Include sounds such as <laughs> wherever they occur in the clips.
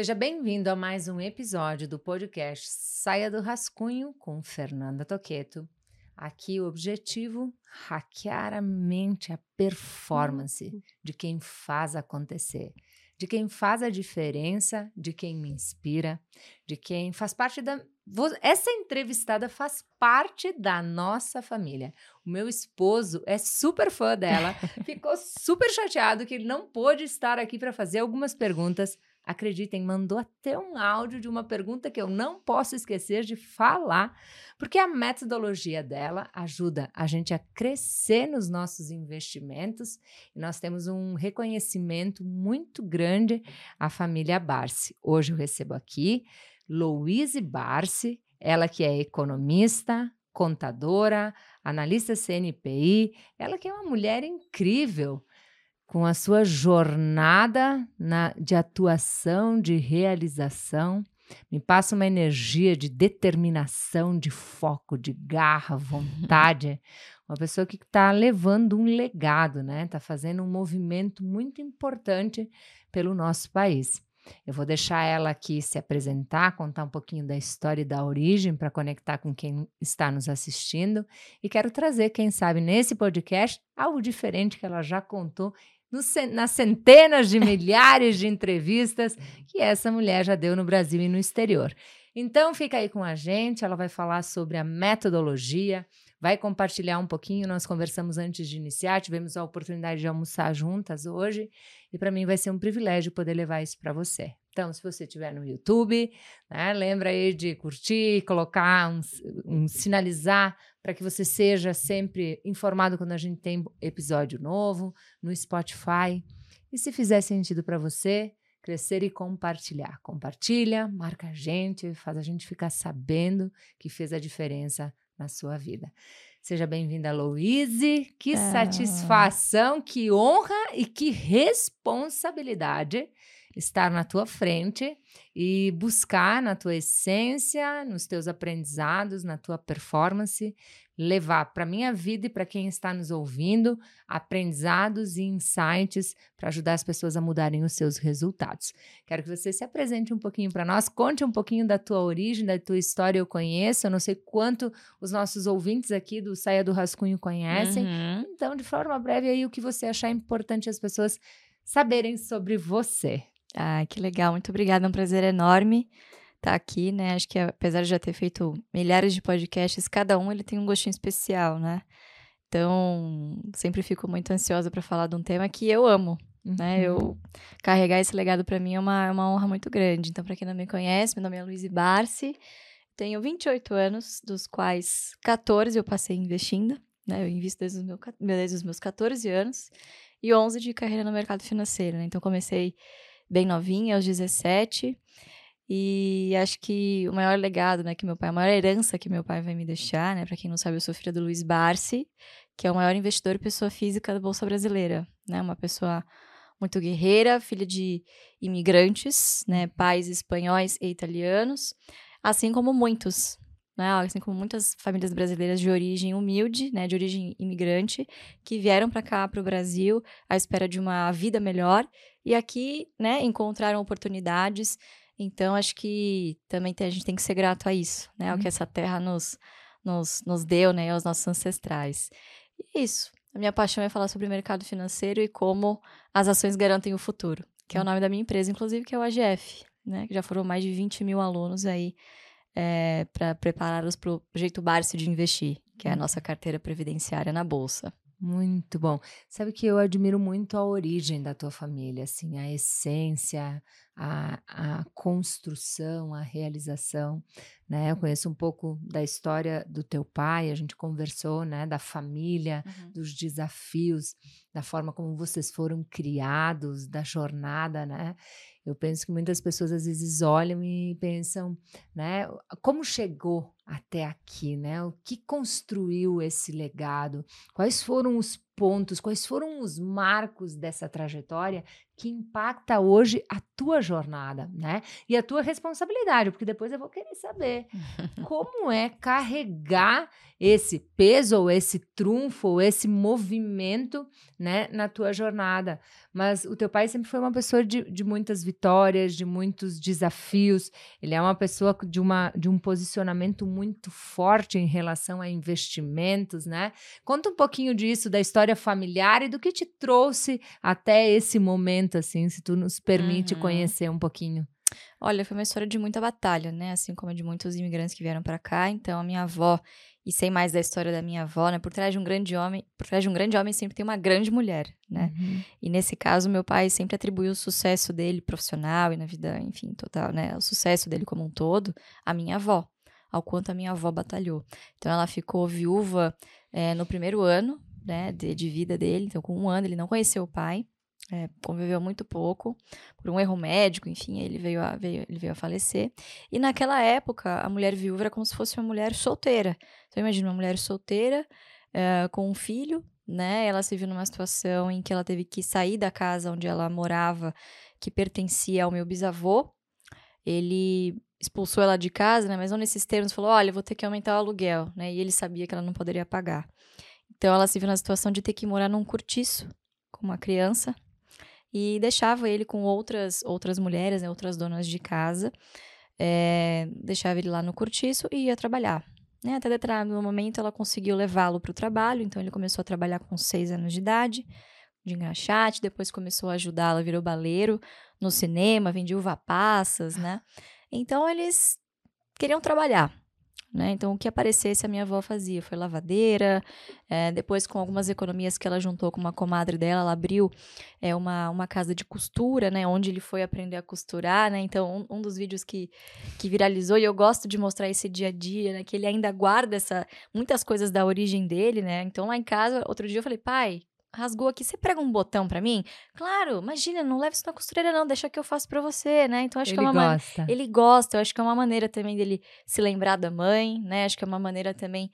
Seja bem-vindo a mais um episódio do podcast Saia do Rascunho com Fernanda Toqueto. Aqui o objetivo hackear a mente, a performance uhum. de quem faz acontecer, de quem faz a diferença, de quem me inspira, de quem faz parte da essa entrevistada faz parte da nossa família. O meu esposo é super fã dela, <laughs> ficou super chateado que ele não pôde estar aqui para fazer algumas perguntas acreditem, mandou até um áudio de uma pergunta que eu não posso esquecer de falar, porque a metodologia dela ajuda a gente a crescer nos nossos investimentos e nós temos um reconhecimento muito grande à família Barsi. Hoje eu recebo aqui Louise Barsi, ela que é economista, contadora, analista CNPI, ela que é uma mulher incrível com a sua jornada na, de atuação, de realização. Me passa uma energia de determinação, de foco, de garra, vontade. <laughs> Uma pessoa que está levando um legado, né? Está fazendo um movimento muito importante pelo nosso país. Eu vou deixar ela aqui se apresentar, contar um pouquinho da história e da origem para conectar com quem está nos assistindo. E quero trazer, quem sabe, nesse podcast, algo diferente que ela já contou nas centenas de milhares de entrevistas que essa mulher já deu no Brasil e no exterior. Então, fica aí com a gente, ela vai falar sobre a metodologia, vai compartilhar um pouquinho. Nós conversamos antes de iniciar, tivemos a oportunidade de almoçar juntas hoje, e para mim vai ser um privilégio poder levar isso para você. Então, se você estiver no YouTube, né, lembra aí de curtir, colocar, um, um sinalizar para que você seja sempre informado quando a gente tem episódio novo no Spotify. E se fizer sentido para você, crescer e compartilhar. Compartilha, marca a gente, faz a gente ficar sabendo que fez a diferença na sua vida. Seja bem-vinda, Louise. Que ah. satisfação, que honra e que responsabilidade estar na tua frente e buscar na tua essência, nos teus aprendizados, na tua performance, levar para minha vida e para quem está nos ouvindo aprendizados e insights para ajudar as pessoas a mudarem os seus resultados. Quero que você se apresente um pouquinho para nós, conte um pouquinho da tua origem, da tua história. Eu conheço, eu não sei quanto os nossos ouvintes aqui do Saia do Rascunho conhecem. Uhum. Então, de forma breve aí o que você achar importante as pessoas saberem sobre você. Ah, que legal, muito obrigada, é um prazer enorme estar tá aqui, né? Acho que apesar de já ter feito milhares de podcasts, cada um ele tem um gostinho especial, né? Então, sempre fico muito ansiosa para falar de um tema que eu amo, uhum. né? Eu uhum. carregar esse legado para mim é uma, é uma honra muito grande. Então, para quem não me conhece, meu nome é Luiz Barsi, tenho 28 anos, dos quais 14 eu passei investindo, né? Eu invisto desde os, meu, desde os meus 14 anos e 11 de carreira no mercado financeiro, né? Então, comecei bem novinha, aos 17. E acho que o maior legado, né, que meu pai, a maior herança que meu pai vai me deixar, né, para quem não sabe, eu sou filha do Luiz Barsi, que é o maior investidor e pessoa física da Bolsa Brasileira, né, uma pessoa muito guerreira, filha de imigrantes, né, pais espanhóis e italianos, assim como muitos, né, assim como muitas famílias brasileiras de origem humilde, né, de origem imigrante, que vieram para cá, para o Brasil, à espera de uma vida melhor e aqui, né, encontraram oportunidades. Então, acho que também a gente tem que ser grato a isso, né? Ao que uhum. essa terra nos, nos, nos deu, né? Aos nossos ancestrais. E é isso. A minha paixão é falar sobre o mercado financeiro e como as ações garantem o futuro, que é o uhum. nome da minha empresa, inclusive, que é o AGF, né? Que já foram mais de 20 mil alunos aí é, para prepará-los para o jeito Barsi de investir, que é a nossa carteira previdenciária na Bolsa. Muito bom. Sabe que eu admiro muito a origem da tua família, assim, a essência, a, a construção, a realização, né? Eu conheço um pouco da história do teu pai, a gente conversou, né? Da família, uhum. dos desafios, da forma como vocês foram criados, da jornada, né? Eu penso que muitas pessoas às vezes olham e pensam, né? Como chegou até aqui, né? O que construiu esse legado? Quais foram os pontos, quais foram os marcos dessa trajetória que impacta hoje a tua jornada, né? E a tua responsabilidade, porque depois eu vou querer saber <laughs> como é carregar esse peso ou esse trunfo ou esse movimento, né, na tua jornada. Mas o teu pai sempre foi uma pessoa de, de muitas vitórias, de muitos desafios. Ele é uma pessoa de, uma, de um posicionamento muito forte em relação a investimentos, né? Conta um pouquinho disso, da história familiar e do que te trouxe até esse momento, assim, se tu nos permite uhum. conhecer um pouquinho. Olha, foi uma história de muita batalha, né? Assim como a de muitos imigrantes que vieram para cá. Então, a minha avó, e sei mais da história da minha avó, né? Por trás de um grande homem, por trás de um grande homem sempre tem uma grande mulher, né? Uhum. E nesse caso, meu pai sempre atribuiu o sucesso dele profissional e na vida, enfim, total, né? O sucesso dele como um todo à minha avó, ao quanto a minha avó batalhou. Então, ela ficou viúva é, no primeiro ano, né, de, de vida dele. Então, com um ano, ele não conheceu o pai é, conviveu muito pouco, por um erro médico, enfim, ele veio, a, veio, ele veio a falecer. E naquela época, a mulher viúva era como se fosse uma mulher solteira. Então, imagina uma mulher solteira, é, com um filho, né? Ela se viu numa situação em que ela teve que sair da casa onde ela morava, que pertencia ao meu bisavô. Ele expulsou ela de casa, né? Mas não nesses termos, falou: olha, vou ter que aumentar o aluguel, né? E ele sabia que ela não poderia pagar. Então, ela se viu na situação de ter que morar num cortiço com uma criança e deixava ele com outras outras mulheres, né, outras donas de casa, é, deixava ele lá no cortiço e ia trabalhar. Né? Até determinado momento ela conseguiu levá-lo para o trabalho, então ele começou a trabalhar com seis anos de idade, de engraxate, depois começou a ajudá-la, virou baleiro no cinema, vendia uva passas, né? Então eles queriam trabalhar. Né? Então, o que aparecesse, a minha avó fazia. Foi lavadeira, é, depois, com algumas economias que ela juntou com uma comadre dela, ela abriu é, uma, uma casa de costura, né? Onde ele foi aprender a costurar, né? Então, um, um, dos vídeos que, que viralizou, e eu gosto de mostrar esse dia a dia, né? Que ele ainda guarda essa, muitas coisas da origem dele, né? Então, lá em casa, outro dia eu falei, pai, rasgou aqui, você prega um botão para mim? Claro, imagina, não leva isso na costureira não, deixa que eu faço para você, né? Então acho ele que é uma gosta. ele gosta, eu acho que é uma maneira também dele se lembrar da mãe, né? Acho que é uma maneira também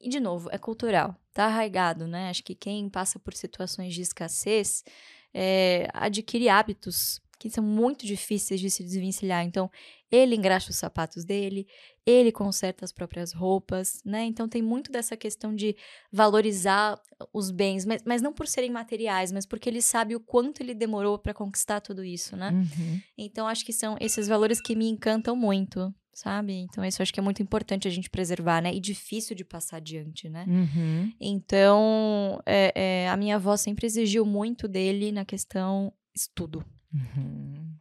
e de novo, é cultural, tá arraigado, né? Acho que quem passa por situações de escassez é, adquire hábitos que são muito difíceis de se desvencilhar. Então, ele engraxa os sapatos dele, ele conserta as próprias roupas, né? Então, tem muito dessa questão de valorizar os bens, mas, mas não por serem materiais, mas porque ele sabe o quanto ele demorou para conquistar tudo isso, né? Uhum. Então, acho que são esses valores que me encantam muito, sabe? Então, isso eu acho que é muito importante a gente preservar, né? E difícil de passar adiante, né? Uhum. Então, é, é, a minha avó sempre exigiu muito dele na questão estudo. Uhum.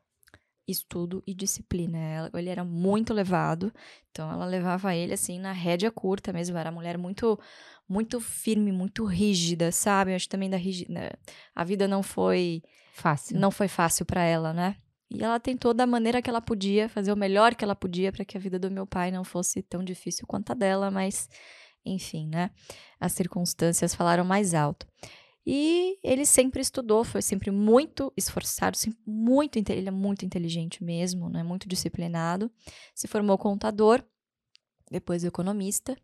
Estudo e disciplina. Ele era muito levado, então ela levava ele assim na rédea curta mesmo. Era uma mulher muito, muito firme, muito rígida, sabe? Eu acho também da rígida. Né, a vida não foi fácil. Não foi fácil para ela, né? E ela tentou da maneira que ela podia, fazer o melhor que ela podia para que a vida do meu pai não fosse tão difícil quanto a dela, mas enfim, né? As circunstâncias falaram mais alto. E ele sempre estudou, foi sempre muito esforçado, sempre muito ele é muito inteligente mesmo, né? Muito disciplinado. Se formou contador, depois economista.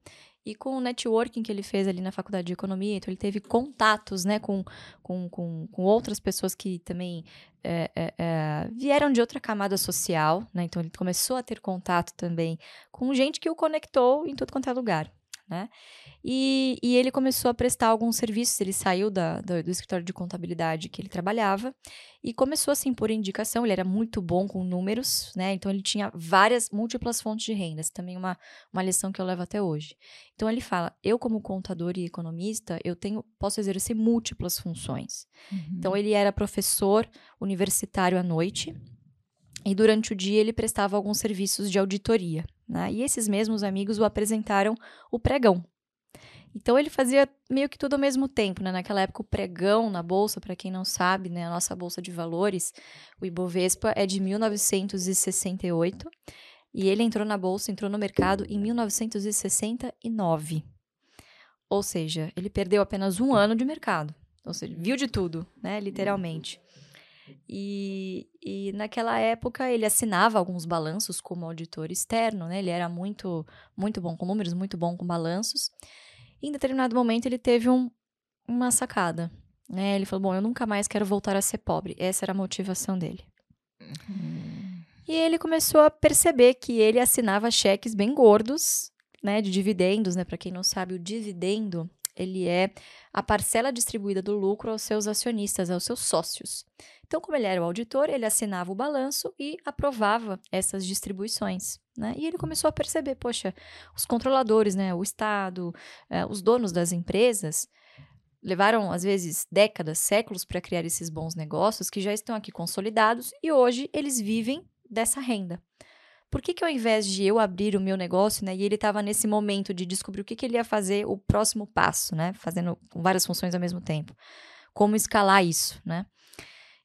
E com o networking que ele fez ali na faculdade de economia, então ele teve contatos, né, com, com, com, com outras pessoas que também é, é, é, vieram de outra camada social, né? Então ele começou a ter contato também com gente que o conectou em tudo quanto é lugar né? E, e ele começou a prestar alguns serviços, ele saiu da, do, do, escritório de contabilidade que ele trabalhava e começou assim por indicação, ele era muito bom com números, né? Então ele tinha várias, múltiplas fontes de rendas, também uma, uma lição que eu levo até hoje. Então ele fala, eu como contador e economista, eu tenho, posso exercer múltiplas funções. Uhum. Então ele era professor universitário à noite, e durante o dia ele prestava alguns serviços de auditoria. Né? E esses mesmos amigos o apresentaram o pregão. Então ele fazia meio que tudo ao mesmo tempo, né? Naquela época o pregão na bolsa, para quem não sabe, né, a nossa bolsa de valores, o Ibovespa é de 1968 e ele entrou na bolsa, entrou no mercado em 1969. Ou seja, ele perdeu apenas um ano de mercado. Ou seja, viu de tudo, né? Literalmente. E, e naquela época ele assinava alguns balanços como auditor externo, né? Ele era muito, muito bom com números, muito bom com balanços. E em determinado momento ele teve um, uma sacada, né? Ele falou: "Bom, eu nunca mais quero voltar a ser pobre". Essa era a motivação dele. Uhum. E ele começou a perceber que ele assinava cheques bem gordos né, de dividendos, né? Para quem não sabe, o dividendo ele é a parcela distribuída do lucro aos seus acionistas, aos seus sócios. Então, como ele era o auditor, ele assinava o balanço e aprovava essas distribuições. Né? E ele começou a perceber, poxa, os controladores, né, o Estado, eh, os donos das empresas, levaram às vezes décadas, séculos para criar esses bons negócios que já estão aqui consolidados e hoje eles vivem dessa renda. Por que, que ao invés de eu abrir o meu negócio, né, e ele estava nesse momento de descobrir o que, que ele ia fazer, o próximo passo, né, fazendo várias funções ao mesmo tempo, como escalar isso, né?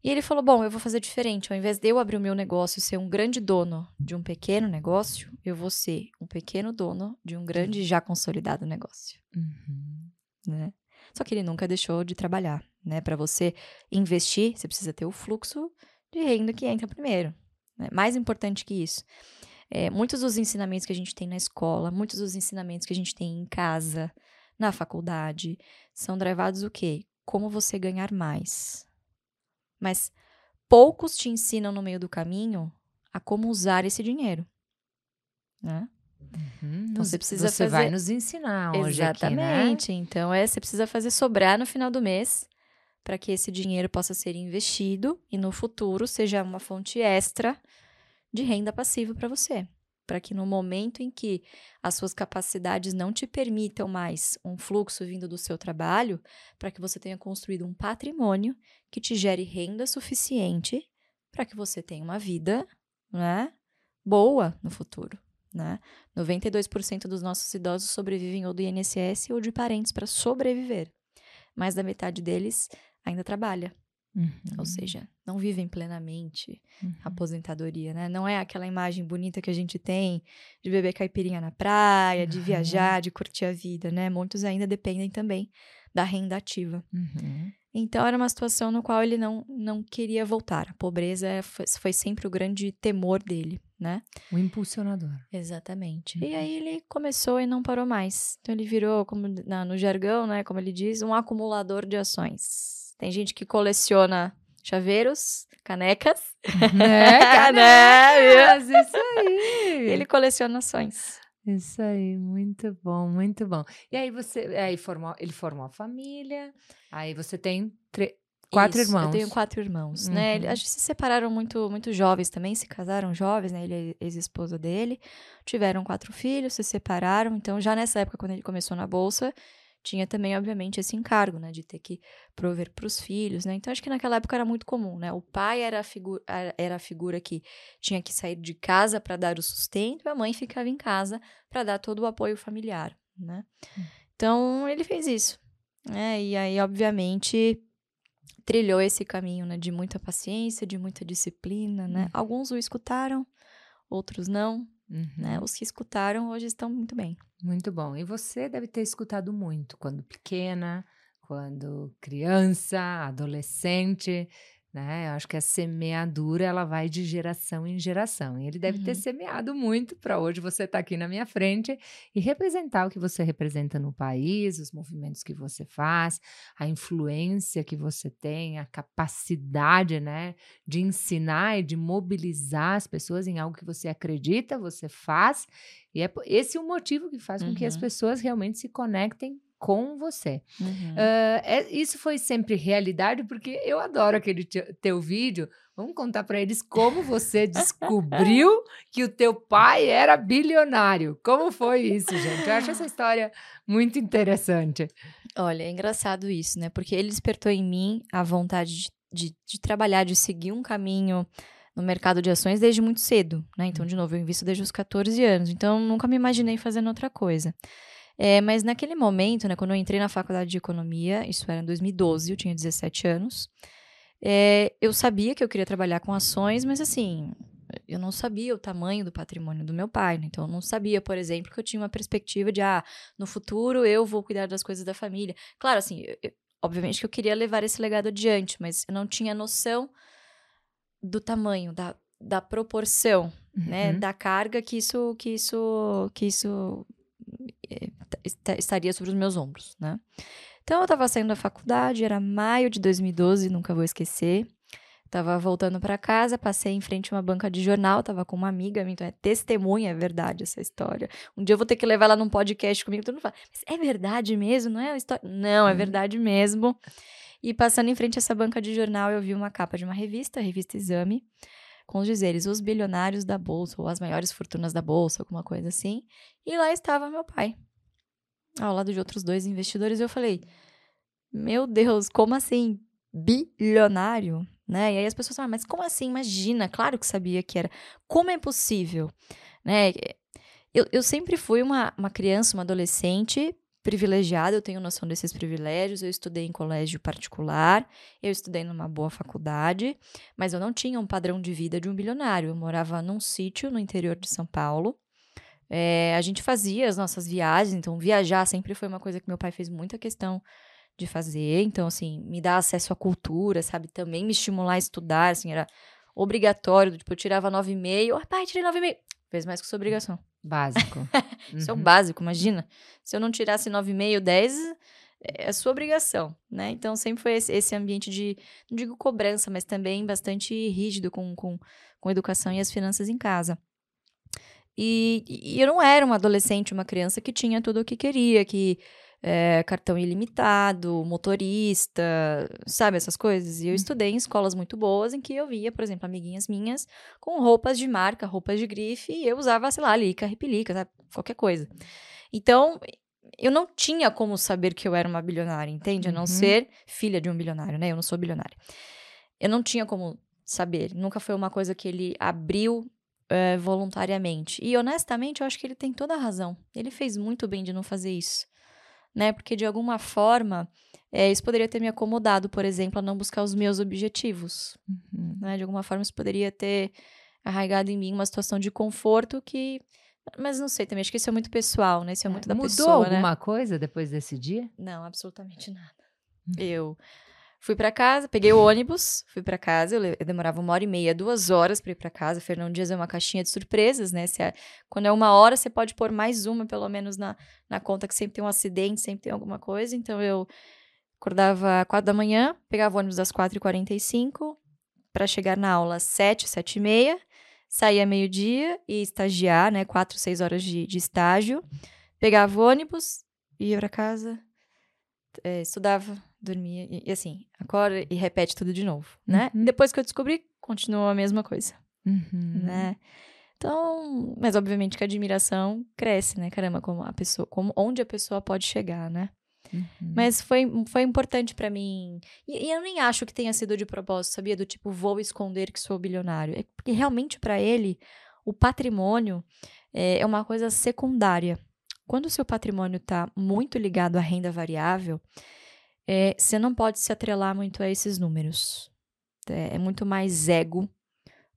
E ele falou: Bom, eu vou fazer diferente. Ao invés de eu abrir o meu negócio e ser um grande dono de um pequeno negócio, eu vou ser um pequeno dono de um grande já consolidado negócio. Uhum. Né? Só que ele nunca deixou de trabalhar. Né? Para você investir, você precisa ter o fluxo de renda que entra primeiro. Né? Mais importante que isso. É, muitos dos ensinamentos que a gente tem na escola, muitos dos ensinamentos que a gente tem em casa, na faculdade, são drivados o quê? Como você ganhar mais. Mas poucos te ensinam no meio do caminho a como usar esse dinheiro. Né? Uhum, então você precisa você fazer... vai nos ensinar hoje Exatamente. Aqui, né? Então é, você precisa fazer sobrar no final do mês para que esse dinheiro possa ser investido e no futuro seja uma fonte extra de renda passiva para você para que no momento em que as suas capacidades não te permitam mais um fluxo vindo do seu trabalho, para que você tenha construído um patrimônio que te gere renda suficiente para que você tenha uma vida, né, boa no futuro, né? 92% dos nossos idosos sobrevivem ou do INSS ou de parentes para sobreviver. Mais da metade deles ainda trabalha, Uhum. Ou seja, não vivem plenamente uhum. a aposentadoria, né? Não é aquela imagem bonita que a gente tem de beber caipirinha na praia, de viajar, de curtir a vida, né? Muitos ainda dependem também da renda ativa. Uhum. Então era uma situação no qual ele não, não queria voltar. A pobreza foi, foi sempre o grande temor dele, né? O impulsionador. Exatamente. E aí ele começou e não parou mais. Então ele virou, como na, no jargão, né? Como ele diz, um acumulador de ações. Tem gente que coleciona chaveiros, canecas. <laughs> É, canecas, isso aí. Ele coleciona ações. Isso aí, muito bom, muito bom. E aí você, aí formou, ele formou a família, aí você tem quatro Isso, irmãos. Eu tenho quatro irmãos, uhum. né? Eles se separaram muito, muito jovens também, se casaram jovens, né? Ele é ex-esposa dele, tiveram quatro filhos, se separaram. Então, já nessa época, quando ele começou na bolsa, tinha também, obviamente, esse encargo, né, de ter que prover para os filhos, né? Então acho que naquela época era muito comum, né? O pai era a figura, era a figura que tinha que sair de casa para dar o sustento e a mãe ficava em casa para dar todo o apoio familiar, né? Hum. Então ele fez isso, né? E aí, obviamente, trilhou esse caminho, né, de muita paciência, de muita disciplina, né? Hum. Alguns o escutaram, outros não? Uhum. Né? Os que escutaram hoje estão muito bem. Muito bom. E você deve ter escutado muito quando pequena, quando criança, adolescente né? Eu acho que a semeadura ela vai de geração em geração. E ele deve uhum. ter semeado muito para hoje você estar tá aqui na minha frente e representar o que você representa no país, os movimentos que você faz, a influência que você tem, a capacidade, né, de ensinar e de mobilizar as pessoas em algo que você acredita, você faz. E é esse é o motivo que faz com que as uhum. pessoas realmente se conectem com você. Uhum. Uh, é, isso foi sempre realidade, porque eu adoro aquele teu vídeo. Vamos contar para eles como você descobriu <laughs> que o teu pai era bilionário. Como foi isso, gente? Eu acho essa história muito interessante. Olha, é engraçado isso, né? Porque ele despertou em mim a vontade de, de, de trabalhar, de seguir um caminho no mercado de ações desde muito cedo, né? Então, de novo, eu invisto desde os 14 anos. Então, nunca me imaginei fazendo outra coisa. É, mas naquele momento, né, quando eu entrei na faculdade de economia, isso era em 2012, eu tinha 17 anos, é, eu sabia que eu queria trabalhar com ações, mas assim, eu não sabia o tamanho do patrimônio do meu pai, né? então eu não sabia, por exemplo, que eu tinha uma perspectiva de, ah, no futuro eu vou cuidar das coisas da família. Claro, assim, eu, obviamente que eu queria levar esse legado adiante, mas eu não tinha noção do tamanho, da, da proporção, né, uhum. né, da carga que isso, que isso, que isso estaria sobre os meus ombros, né? Então eu estava saindo da faculdade, era maio de 2012, nunca vou esquecer. Tava voltando para casa, passei em frente a uma banca de jornal, tava com uma amiga minha, então é testemunha, é verdade essa história. Um dia eu vou ter que levar ela num podcast comigo, todo mundo fala, mas é verdade mesmo, não é uma história? Não, é uhum. verdade mesmo. E passando em frente a essa banca de jornal, eu vi uma capa de uma revista, a revista Exame, com os dizeres os bilionários da bolsa, ou as maiores fortunas da bolsa, alguma coisa assim. E lá estava meu pai, ao lado de outros dois investidores. Eu falei, meu Deus, como assim? Bilionário? Né? E aí as pessoas falam, mas como assim? Imagina, claro que sabia que era. Como é possível? Né? Eu, eu sempre fui uma, uma criança, uma adolescente privilegiada, eu tenho noção desses privilégios. Eu estudei em colégio particular, eu estudei numa boa faculdade, mas eu não tinha um padrão de vida de um bilionário. Eu morava num sítio no interior de São Paulo. É, a gente fazia as nossas viagens, então viajar sempre foi uma coisa que meu pai fez muita questão de fazer. Então, assim, me dar acesso à cultura, sabe? Também me estimular a estudar, assim, era obrigatório. Tipo, eu tirava 9,5. Ah, pai, tirei 9,5. Fez mais que sua obrigação. Básico. Isso é o uhum. básico, imagina. Se eu não tirasse 9,5, 10, é sua obrigação, né? Então sempre foi esse, ambiente de, não digo cobrança, mas também bastante rígido com, com, com educação e as finanças em casa. E, e eu não era uma adolescente, uma criança que tinha tudo o que queria, que é, cartão ilimitado, motorista, sabe, essas coisas. E eu uhum. estudei em escolas muito boas em que eu via, por exemplo, amiguinhas minhas com roupas de marca, roupas de grife, e eu usava, sei lá, lica, repelica, sabe? qualquer coisa. Então, eu não tinha como saber que eu era uma bilionária, entende? A não uhum. ser filha de um bilionário, né? Eu não sou bilionária. Eu não tinha como saber. Nunca foi uma coisa que ele abriu é, voluntariamente. E honestamente, eu acho que ele tem toda a razão. Ele fez muito bem de não fazer isso né? Porque de alguma forma é, isso poderia ter me acomodado, por exemplo, a não buscar os meus objetivos. Uhum. Né? De alguma forma isso poderia ter arraigado em mim uma situação de conforto que. Mas não sei também, acho que isso é muito pessoal, né? Isso é muito é, da mudou pessoa. Mudou alguma né? coisa depois desse dia? Não, absolutamente nada. Uhum. Eu Fui para casa, peguei o ônibus, fui para casa. Eu, eu, demorava uma hora e meia, duas horas para ir para casa. Fernando Dias é uma caixinha de surpresas, né? É, quando é uma hora, você pode pôr mais uma, pelo menos, na, na conta, que sempre tem um acidente, sempre tem alguma coisa. Então eu acordava quatro da manhã, pegava o ônibus e quarenta e cinco para chegar na aula às sete, sete e meia. Saía meio-dia e estagiar, né? Quatro, seis horas de, de estágio. Pegava o ônibus, ia para casa, é, estudava, dormia e, e, assim, acorda e repete tudo de novo, né? Uhum. Depois que eu descobri, continua a mesma coisa, uhum. né? Então, mas obviamente que a admiração cresce, né? Caramba, como a pessoa, como onde a pessoa pode chegar, né? Uhum. Mas foi, foi importante para mim. E, e, eu nem acho que tenha sido de propósito, sabia? Do tipo, vou esconder que sou bilionário. É porque realmente para ele, o patrimônio é, é uma coisa secundária. Quando o seu patrimônio está muito ligado à renda variável, é, você não pode se atrelar muito a esses números. É, é muito mais ego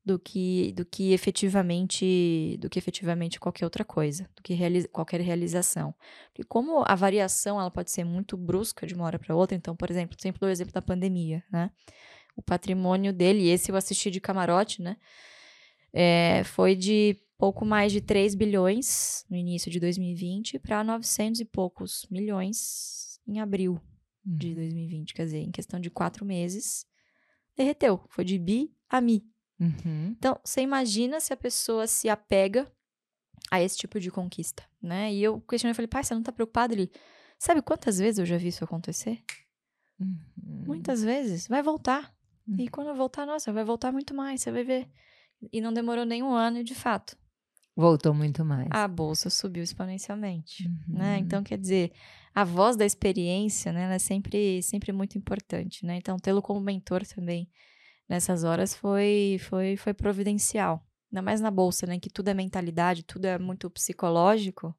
do que do que efetivamente do que efetivamente qualquer outra coisa, do que realiza, qualquer realização. E como a variação ela pode ser muito brusca de uma hora para outra, então, por exemplo, sempre o exemplo da pandemia, né? O patrimônio dele, esse eu assisti de camarote, né? É, foi de pouco mais de 3 bilhões no início de 2020 para 900 e poucos milhões em abril uhum. de 2020. Quer dizer, em questão de quatro meses, derreteu. Foi de bi a mi. Uhum. Então, você imagina se a pessoa se apega a esse tipo de conquista, né? E eu questionei, falei, pai, você não tá preocupado? Ele, sabe quantas vezes eu já vi isso acontecer? Uhum. Muitas vezes. Vai voltar. E uhum. quando voltar, nossa, vai voltar muito mais, você vai ver. E não demorou nem um ano, e de fato. Voltou muito mais. A bolsa subiu exponencialmente, uhum. né? Então, quer dizer, a voz da experiência, né, ela é sempre, sempre muito importante, né? Então, tê-lo como mentor também nessas horas foi, foi, foi providencial. Ainda mais na bolsa, né, que tudo é mentalidade, tudo é muito psicológico.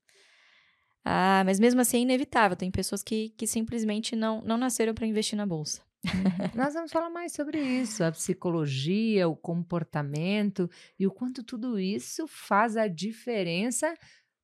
Ah, mas mesmo assim é inevitável. Tem pessoas que, que simplesmente não, não nasceram para investir na bolsa. Uhum. Nós vamos falar mais sobre isso, a psicologia, o comportamento e o quanto tudo isso faz a diferença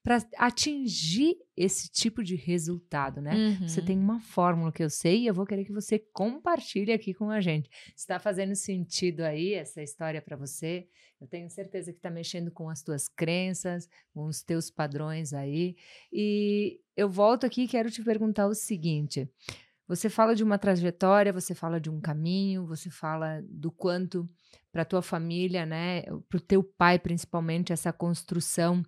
para atingir esse tipo de resultado, né? Uhum. Você tem uma fórmula que eu sei e eu vou querer que você compartilhe aqui com a gente. Está fazendo sentido aí essa história para você? Eu tenho certeza que está mexendo com as tuas crenças, com os teus padrões aí. E eu volto aqui e quero te perguntar o seguinte: Você fala de uma trajetória, você fala de um caminho, você fala do quanto para tua família, né, para o teu pai principalmente essa construção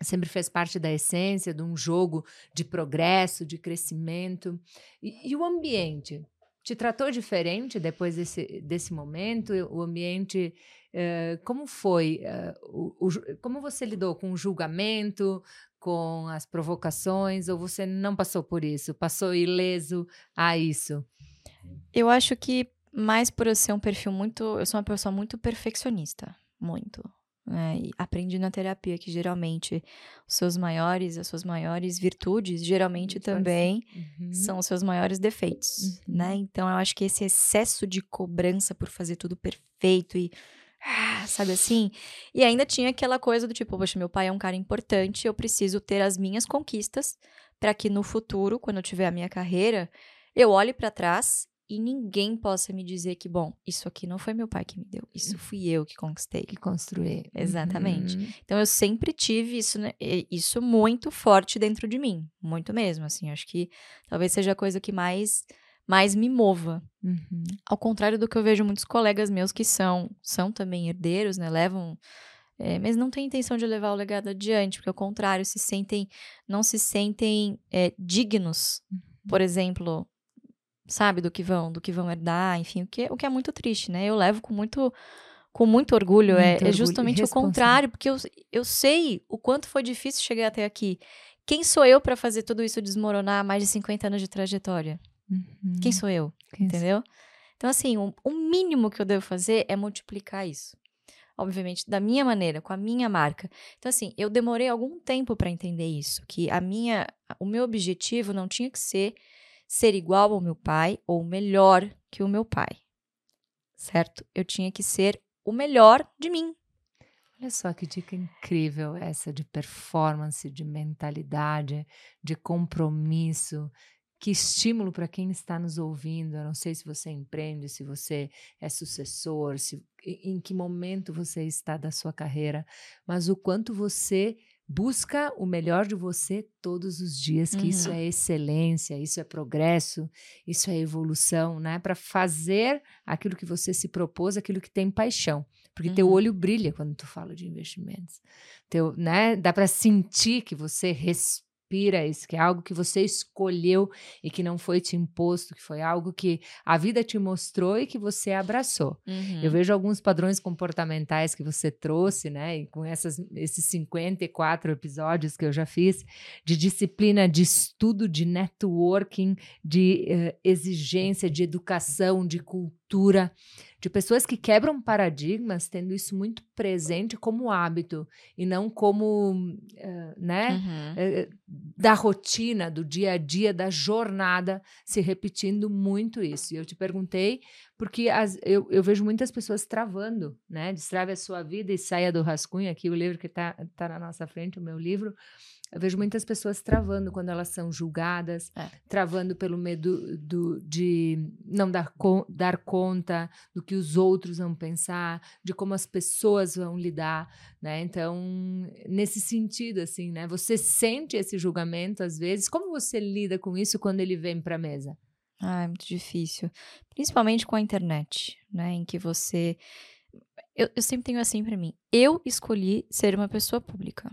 sempre fez parte da essência de um jogo de progresso, de crescimento. E, e o ambiente? Te tratou diferente depois desse, desse momento? O ambiente, uh, como foi? Uh, o, o, como você lidou com o julgamento, com as provocações, ou você não passou por isso? Passou ileso a isso? Eu acho que mais por eu ser um perfil muito. Eu sou uma pessoa muito perfeccionista. Muito. Né? E aprendi na terapia que geralmente os seus maiores, as suas maiores virtudes, geralmente também uhum. são os seus maiores defeitos, uhum. né? Então eu acho que esse excesso de cobrança por fazer tudo perfeito e ah, sabe assim? E ainda tinha aquela coisa do tipo, poxa, meu pai é um cara importante, eu preciso ter as minhas conquistas para que no futuro, quando eu tiver a minha carreira, eu olhe para trás e ninguém possa me dizer que, bom, isso aqui não foi meu pai que me deu, isso hum. fui eu que conquistei. Que construí. Exatamente. Uhum. Então eu sempre tive isso, né, isso muito forte dentro de mim, muito mesmo, assim, acho que talvez seja a coisa que mais mais me mova. Uhum. Ao contrário do que eu vejo muitos colegas meus que são são também herdeiros, né, levam é, mas não têm intenção de levar o legado adiante, porque ao contrário, se sentem, não se sentem é, dignos. Uhum. Por exemplo, sabe, do que vão, do que vão herdar, enfim, o que, o que é muito triste, né? Eu levo com muito com muito orgulho, muito é, é orgulho. é, justamente o contrário, porque eu, eu sei o quanto foi difícil chegar até aqui. Quem sou eu para fazer tudo isso desmoronar mais de 50 anos de trajetória? Uhum. Quem sou eu? Quem entendeu? Então, assim, o, o mínimo que eu devo fazer é multiplicar isso obviamente, da minha maneira, com a minha marca. Então, assim, eu demorei algum tempo para entender isso, que a minha, o meu objetivo não tinha que ser ser igual ao meu pai ou melhor que o meu pai. Certo? Eu tinha que ser o melhor de mim. Olha só que dica incrível essa de performance, de mentalidade, de compromisso. Que estímulo para quem está nos ouvindo. Eu não sei se você empreende, se você é sucessor, se, em que momento você está da sua carreira, mas o quanto você Busca o melhor de você todos os dias, que uhum. isso é excelência, isso é progresso, isso é evolução, né? Para fazer aquilo que você se propôs, aquilo que tem paixão. Porque uhum. teu olho brilha quando tu fala de investimentos. Teu, né? Dá para sentir que você respira inspira isso, que é algo que você escolheu e que não foi te imposto, que foi algo que a vida te mostrou e que você abraçou. Uhum. Eu vejo alguns padrões comportamentais que você trouxe, né? E com essas, esses 54 episódios que eu já fiz, de disciplina, de estudo, de networking, de uh, exigência, de educação, de cultura de pessoas que quebram paradigmas, tendo isso muito presente como hábito e não como, uh, né, uhum. uh, da rotina, do dia a dia, da jornada, se repetindo muito isso. E eu te perguntei, porque as, eu, eu vejo muitas pessoas travando, né, destrave a sua vida e saia do rascunho, aqui o livro que está tá na nossa frente, o meu livro, eu vejo muitas pessoas travando quando elas são julgadas, é. travando pelo medo do, de não dar, dar conta do que os outros vão pensar, de como as pessoas vão lidar, né? Então, nesse sentido, assim, né? Você sente esse julgamento às vezes. Como você lida com isso quando ele vem para a mesa? Ah, é muito difícil. Principalmente com a internet, né? Em que você. Eu, eu sempre tenho assim para mim. Eu escolhi ser uma pessoa pública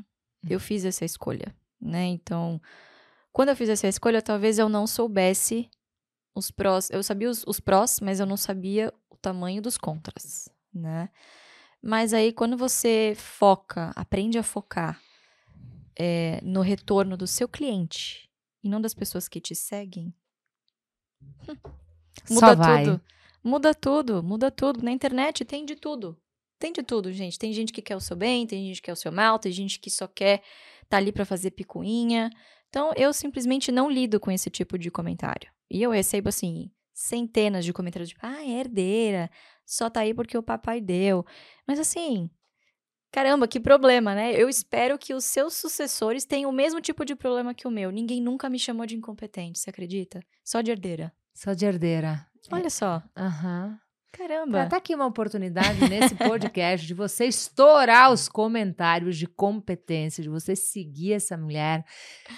eu fiz essa escolha, né? Então, quando eu fiz essa escolha, talvez eu não soubesse os prós. Eu sabia os, os prós, mas eu não sabia o tamanho dos contras, né? Mas aí, quando você foca, aprende a focar é, no retorno do seu cliente e não das pessoas que te seguem, hum, <laughs> muda tudo. Muda tudo, muda tudo. Na internet tem de tudo. Tem de tudo, gente. Tem gente que quer o seu bem, tem gente que quer o seu mal, tem gente que só quer estar tá ali para fazer picuinha. Então, eu simplesmente não lido com esse tipo de comentário. E eu recebo, assim, centenas de comentários tipo, ah, é herdeira, só tá aí porque o papai deu. Mas, assim, caramba, que problema, né? Eu espero que os seus sucessores tenham o mesmo tipo de problema que o meu. Ninguém nunca me chamou de incompetente, você acredita? Só de herdeira. Só de herdeira. Olha só. Aham. Uhum. Caramba! Tá aqui uma oportunidade nesse podcast de você estourar os comentários de competência, de você seguir essa mulher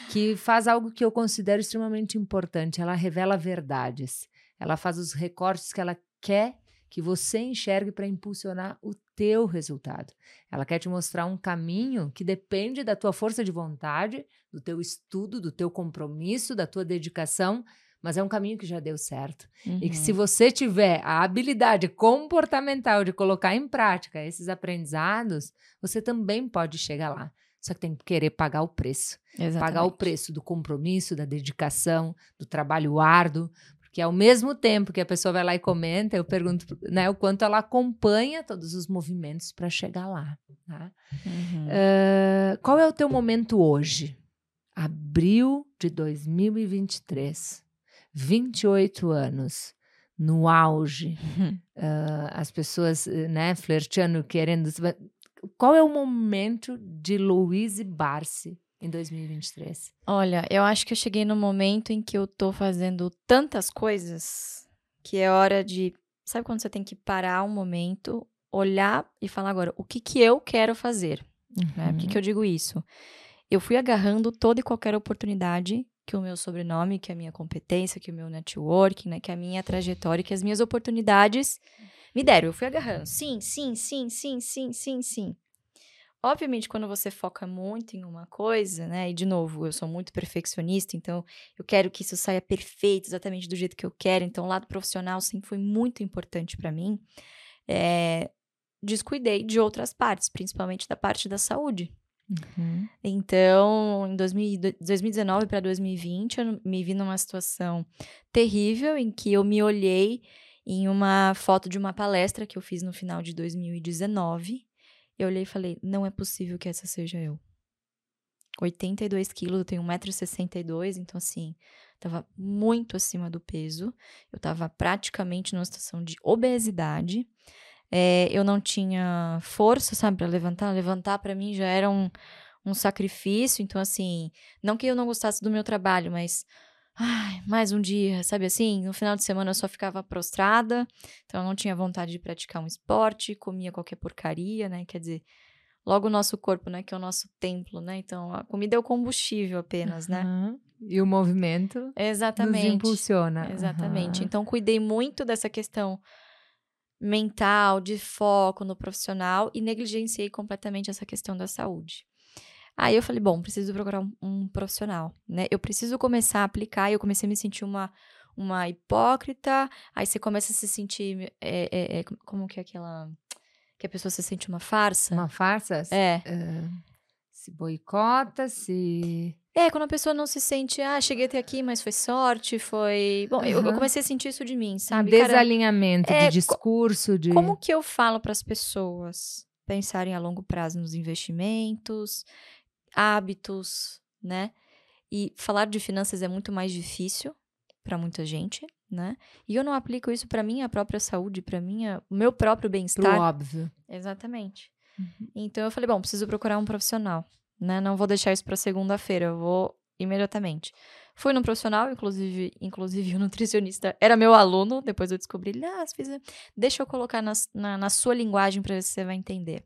que faz algo que eu considero extremamente importante. Ela revela verdades. Ela faz os recortes que ela quer que você enxergue para impulsionar o teu resultado. Ela quer te mostrar um caminho que depende da tua força de vontade, do teu estudo, do teu compromisso, da tua dedicação, mas é um caminho que já deu certo. Uhum. E que se uhum. você tiver a habilidade comportamental de colocar em prática esses aprendizados, você também pode chegar lá. Só que tem que querer pagar o preço. Exatamente. Pagar o preço do compromisso, da dedicação, do trabalho árduo, que ao mesmo tempo que a pessoa vai lá e comenta, eu pergunto né, o quanto ela acompanha todos os movimentos para chegar lá. Tá? Uhum. Uh, qual é o teu momento hoje? Abril de 2023, 28 anos, no auge, uhum. uh, as pessoas né, flerteando, querendo. Qual é o momento de Louise Barsi em 2023? Olha, eu acho que eu cheguei no momento em que eu tô fazendo tantas coisas que é hora de. Sabe quando você tem que parar um momento, olhar e falar agora, o que que eu quero fazer? Uhum. Né? Por que, que eu digo isso? Eu fui agarrando toda e qualquer oportunidade que o meu sobrenome, que a minha competência, que o meu network, né, que a minha trajetória, que as minhas oportunidades me deram. Eu fui agarrando. Sim, sim, sim, sim, sim, sim, sim. Obviamente, quando você foca muito em uma coisa, né? E de novo, eu sou muito perfeccionista, então eu quero que isso saia perfeito, exatamente do jeito que eu quero. Então, o lado profissional sempre foi muito importante para mim. É, descuidei de outras partes, principalmente da parte da saúde. Uhum. Então, em 2000, 2019 para 2020, eu me vi numa situação terrível em que eu me olhei em uma foto de uma palestra que eu fiz no final de 2019 eu olhei e falei: não é possível que essa seja eu. 82 quilos, eu tenho 1,62m, então assim, tava muito acima do peso. Eu tava praticamente numa situação de obesidade. É, eu não tinha força, sabe, para levantar. Levantar para mim já era um, um sacrifício. Então, assim, não que eu não gostasse do meu trabalho, mas ai, mais um dia, sabe assim? No final de semana eu só ficava prostrada, então eu não tinha vontade de praticar um esporte, comia qualquer porcaria, né? Quer dizer, logo o nosso corpo, né? Que é o nosso templo, né? Então a comida é o combustível apenas, né? Uhum. E o movimento Exatamente. nos impulsiona. Exatamente. Uhum. Então cuidei muito dessa questão mental, de foco no profissional e negligenciei completamente essa questão da saúde. Aí eu falei, bom, preciso procurar um, um, profissional, né? Eu preciso começar a aplicar. E eu comecei a me sentir uma, uma hipócrita. Aí você começa a se sentir, é, é, é, como que é aquela... Que a pessoa se sente uma farsa. Uma farsa? É. Uh, se boicota, se... É, quando a pessoa não se sente, ah, cheguei até aqui, mas foi sorte, foi. Bom, uhum. eu, eu, comecei a sentir isso de mim, sabe? Um desalinhamento Cara, de é, discurso, de. Como que eu falo para as pessoas pensarem a longo prazo nos investimentos, hábitos, né? E falar de finanças é muito mais difícil para muita gente, né? E eu não aplico isso para minha própria saúde, para minha, o meu próprio bem-estar. óbvio. Exatamente. Uhum. Então eu falei, bom, preciso procurar um profissional, né? Não vou deixar isso para segunda-feira, eu vou imediatamente. Fui num profissional, inclusive, inclusive o nutricionista era meu aluno, depois eu descobri, ah, fiz... deixa eu colocar na, na, na sua linguagem para ver se você vai entender.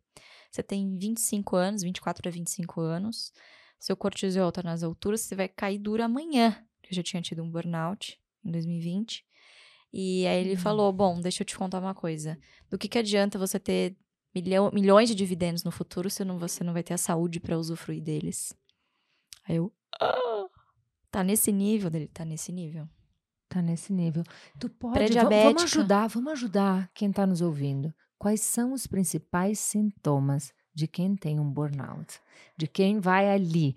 Você tem 25 anos, 24 a 25 anos, seu cortisol está nas alturas, você vai cair duro amanhã. Eu já tinha tido um burnout em 2020. E aí ele uhum. falou: Bom, deixa eu te contar uma coisa. Do que, que adianta você ter milhão, milhões de dividendos no futuro se não, você não vai ter a saúde para usufruir deles? Aí eu. Ah, tá nesse nível dele? Tá nesse nível. Tá nesse nível. Tu pode. Vamos ajudar, vamos ajudar quem tá nos ouvindo. Quais são os principais sintomas de quem tem um burnout? De quem vai ali?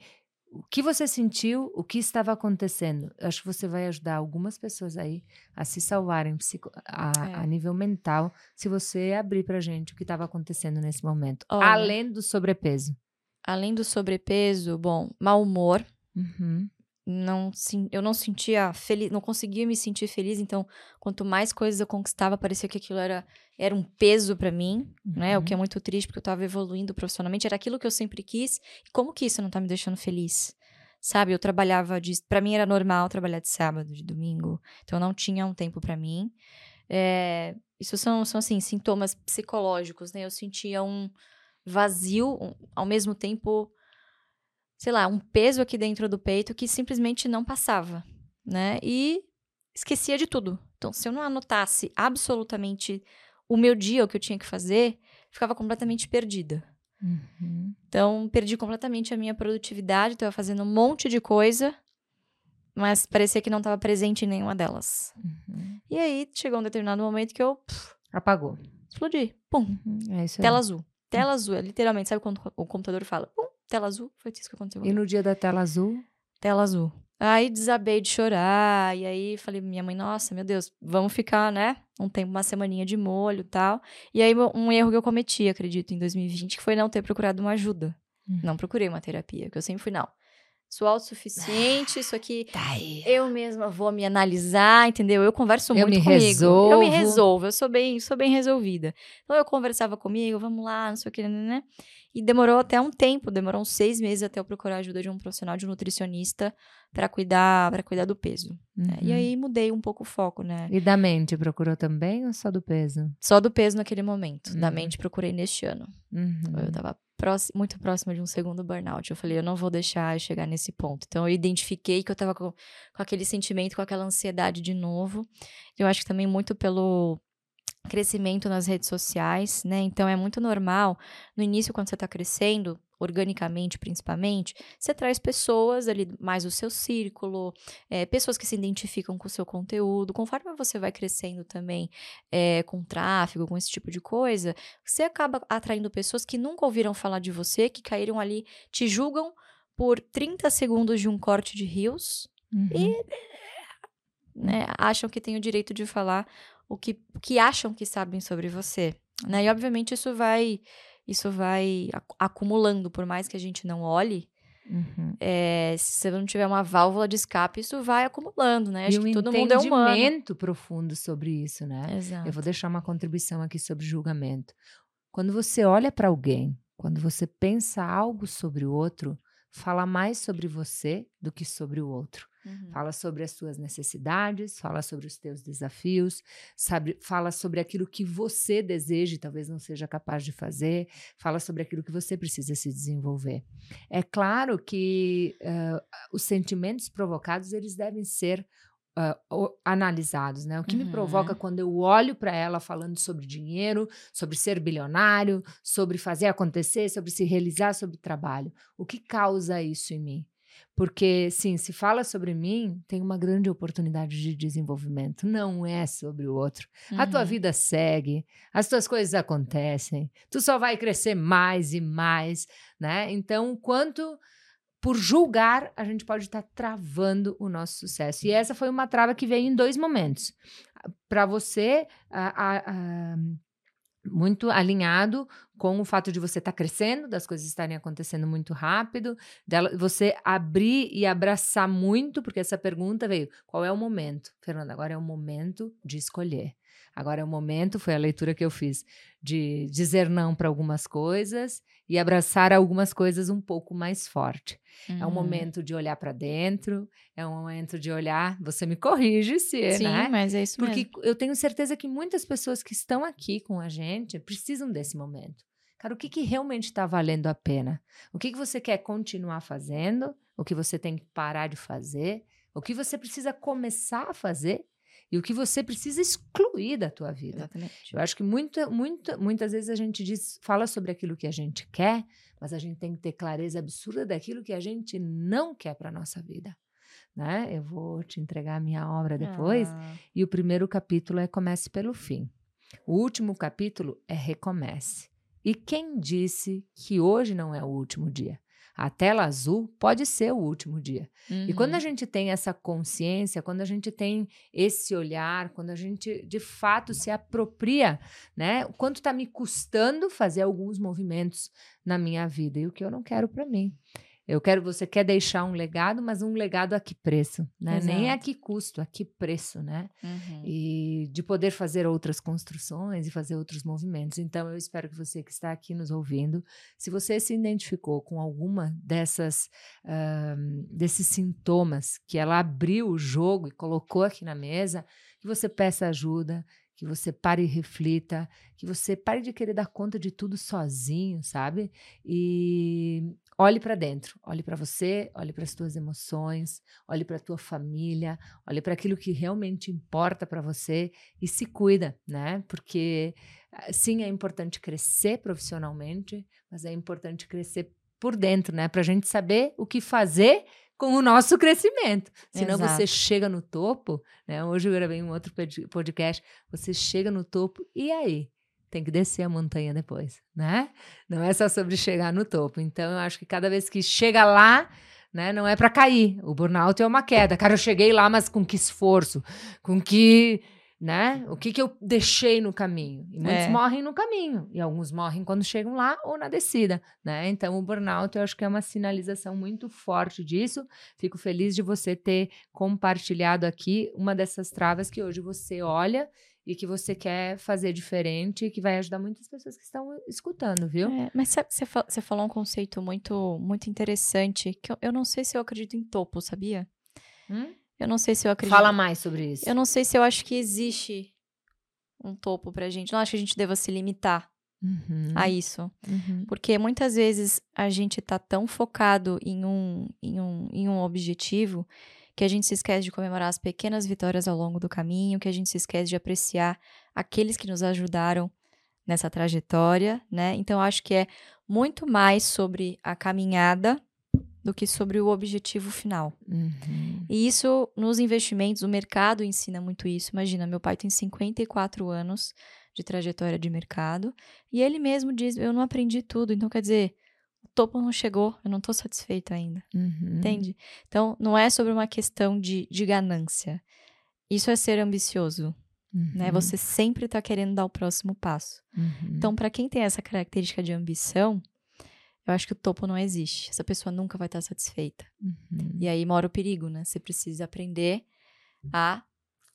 O que você sentiu? O que estava acontecendo? Eu acho que você vai ajudar algumas pessoas aí a se salvarem a, é. a nível mental se você abrir pra gente o que estava acontecendo nesse momento. Olha, além do sobrepeso. Além do sobrepeso, bom, mau humor. Uhum não eu não sentia feliz, não conseguia me sentir feliz, então quanto mais coisas eu conquistava, parecia que aquilo era era um peso para mim, uhum. né? O que é uhum. muito triste porque eu tava evoluindo profissionalmente, era aquilo que eu sempre quis. E como que isso não tá me deixando feliz? Sabe, eu trabalhava de para mim era normal trabalhar de sábado, de domingo. Então eu não tinha um tempo para mim. É, isso são, são, assim, sintomas psicológicos, né? Eu sentia um vazio, um, ao mesmo tempo, sei lá, um peso aqui dentro do peito que simplesmente não passava, né? E esquecia de tudo. Então, se eu não anotasse absolutamente o meu dia, o que eu tinha que fazer, ficava completamente perdida. Uhum. Então, perdi completamente a minha produtividade, estava fazendo um monte de coisa, mas parecia que não estava presente em nenhuma delas. Uhum. E aí, chegou um determinado momento que eu... Pff, Apagou. Explodi. Pum. Uhum. É tela azul. Tela azul. É literalmente, sabe quando o computador fala? Pum, tela azul. Foi isso que aconteceu. E no dia da tela azul? Tela azul. Aí desabei de chorar, e aí falei minha mãe, nossa, meu Deus, vamos ficar, né, um tempo, uma semaninha de molho e tal. E aí um erro que eu cometi, acredito, em 2020, que foi não ter procurado uma ajuda. Hum. Não procurei uma terapia, que eu sempre fui, não. Sou autossuficiente, isso aqui tá eu mesma vou me analisar, entendeu? Eu converso eu muito me comigo. Resolvo. Eu me resolvo, eu sou bem, sou bem resolvida. Então eu conversava comigo, vamos lá, não sei o que, né? né. E demorou até um tempo, demorou uns seis meses até eu procurar a ajuda de um profissional, de um nutricionista, para cuidar, para cuidar do peso. Uhum. Né? E uhum. aí mudei um pouco o foco, né? E da mente procurou também ou só do peso? Só do peso naquele momento. Uhum. Da mente procurei neste ano. Uhum. Eu tava próximo, muito próxima de um segundo burnout. Eu falei, eu não vou deixar chegar nesse ponto. Então eu identifiquei que eu tava com, com aquele sentimento, com aquela ansiedade de novo. Eu acho que também muito pelo crescimento nas redes sociais, né? Então é muito normal no início quando você está crescendo, organicamente principalmente, você traz pessoas ali mais o seu círculo, é, pessoas que se identificam com o seu conteúdo. Conforme você vai crescendo também é, com tráfego, com esse tipo de coisa, você acaba atraindo pessoas que nunca ouviram falar de você, que caíram ali, te julgam por 30 segundos de um corte de rios uhum. e né, acham que tem o direito de falar o que, que acham que sabem sobre você. Né? E obviamente isso vai isso vai acumulando, por mais que a gente não olhe. Uhum. É, se você não tiver uma válvula de escape, isso vai acumulando, né? Acho e que todo mundo é humano. entendimento profundo sobre isso, né? Exato. Eu vou deixar uma contribuição aqui sobre julgamento. Quando você olha para alguém, quando você pensa algo sobre o outro, fala mais sobre você do que sobre o outro. Uhum. Fala sobre as suas necessidades, fala sobre os teus desafios, sabe, fala sobre aquilo que você deseja e talvez não seja capaz de fazer, fala sobre aquilo que você precisa se desenvolver. É claro que uh, os sentimentos provocados eles devem ser Uh, analisados, né? O que uhum. me provoca uhum. quando eu olho para ela falando sobre dinheiro, sobre ser bilionário, sobre fazer acontecer, sobre se realizar, sobre trabalho. O que causa isso em mim? Porque, sim, se fala sobre mim, tem uma grande oportunidade de desenvolvimento. Não é sobre o outro. Uhum. A tua uhum. vida segue, as tuas coisas acontecem, tu só vai crescer mais e mais, né? Então, quanto por julgar, a gente pode estar tá travando o nosso sucesso. E essa foi uma trava que veio em dois momentos. Para você, a, a, a muito alinhado com o fato de você estar tá crescendo, das coisas estarem acontecendo muito rápido, dela, você abrir e abraçar muito, porque essa pergunta veio: qual é o momento? Fernanda, agora é o momento de escolher. Agora é o momento, foi a leitura que eu fiz, de dizer não para algumas coisas e abraçar algumas coisas um pouco mais forte. Uhum. É um momento de olhar para dentro, é um momento de olhar. Você me corrige se, Sim, né? mas é isso Porque mesmo. eu tenho certeza que muitas pessoas que estão aqui com a gente precisam desse momento. Cara, o que, que realmente está valendo a pena? O que, que você quer continuar fazendo? O que você tem que parar de fazer? O que você precisa começar a fazer e o que você precisa excluir da tua vida. Exatamente. Eu acho que muita, muita, muitas vezes a gente diz, fala sobre aquilo que a gente quer, mas a gente tem que ter clareza absurda daquilo que a gente não quer para nossa vida. Né? Eu vou te entregar a minha obra depois. Ah. E o primeiro capítulo é Comece pelo fim. O último capítulo é Recomece. E quem disse que hoje não é o último dia? A tela azul pode ser o último dia. Uhum. E quando a gente tem essa consciência, quando a gente tem esse olhar, quando a gente de fato se apropria, né? Quanto está me custando fazer alguns movimentos na minha vida e o que eu não quero para mim. Eu quero, você quer deixar um legado, mas um legado a que preço, né? Exato. Nem a que custo, a que preço, né? Uhum. E de poder fazer outras construções e fazer outros movimentos. Então, eu espero que você que está aqui nos ouvindo, se você se identificou com alguma dessas, uh, desses sintomas que ela abriu o jogo e colocou aqui na mesa, que você peça ajuda, que você pare e reflita, que você pare de querer dar conta de tudo sozinho, sabe? E olhe para dentro, olhe para você, olhe para as tuas emoções, olhe para a tua família, olhe para aquilo que realmente importa para você e se cuida, né? Porque ah, sim, é importante crescer profissionalmente, mas é importante crescer por dentro, né? Para a gente saber o que fazer com o nosso crescimento. Senão Exato. você chega no topo, né? Hoje eu gravei um outro pod- podcast, você chega no topo e aí? Tem que descer a montanha depois, né? Não é só sobre chegar no topo. Então eu acho que cada vez que chega lá, né, não é para cair. O burnout é uma queda. Cara, eu cheguei lá, mas com que esforço, com que, né? O que que eu deixei no caminho? E muitos É. morrem no caminho, e alguns morrem quando chegam lá ou na descida, né? Então o burnout eu acho que é uma sinalização muito forte disso. Fico feliz de você ter compartilhado aqui uma dessas travas que hoje você olha e que você quer fazer diferente e que vai ajudar muitas pessoas que estão escutando, viu? É, mas você falou um conceito muito, muito interessante, que eu, eu não sei se eu acredito em topo, sabia? Hum? Eu não sei se eu acredito. Fala mais sobre isso. Eu não sei se eu acho que existe um topo pra gente. Não acho que a gente deva se limitar Uhum, a isso. uhum, Porque muitas vezes a gente tá tão focado em um, em um, em um objetivo que a gente se esquece de comemorar as pequenas vitórias ao longo do caminho, que a gente se esquece de apreciar aqueles que nos ajudaram nessa trajetória, né? Então, acho que é muito mais sobre a caminhada do que sobre o objetivo final. uhum. E isso, nos investimentos, o mercado ensina muito isso. Imagina, meu pai tem 54 anos de trajetória de mercado e ele mesmo diz: Eu não aprendi tudo, então quer dizer, topo não chegou, eu não estou satisfeito ainda. Uhum. Entende? Então, não é sobre uma questão de, de ganância. Isso é ser ambicioso, né? Uhum. Você sempre está querendo dar o próximo passo. Uhum. Então, para quem tem essa característica de ambição, eu acho que o topo não existe. Essa pessoa nunca vai estar satisfeita. Uhum. E aí mora o perigo, né? Você precisa aprender a,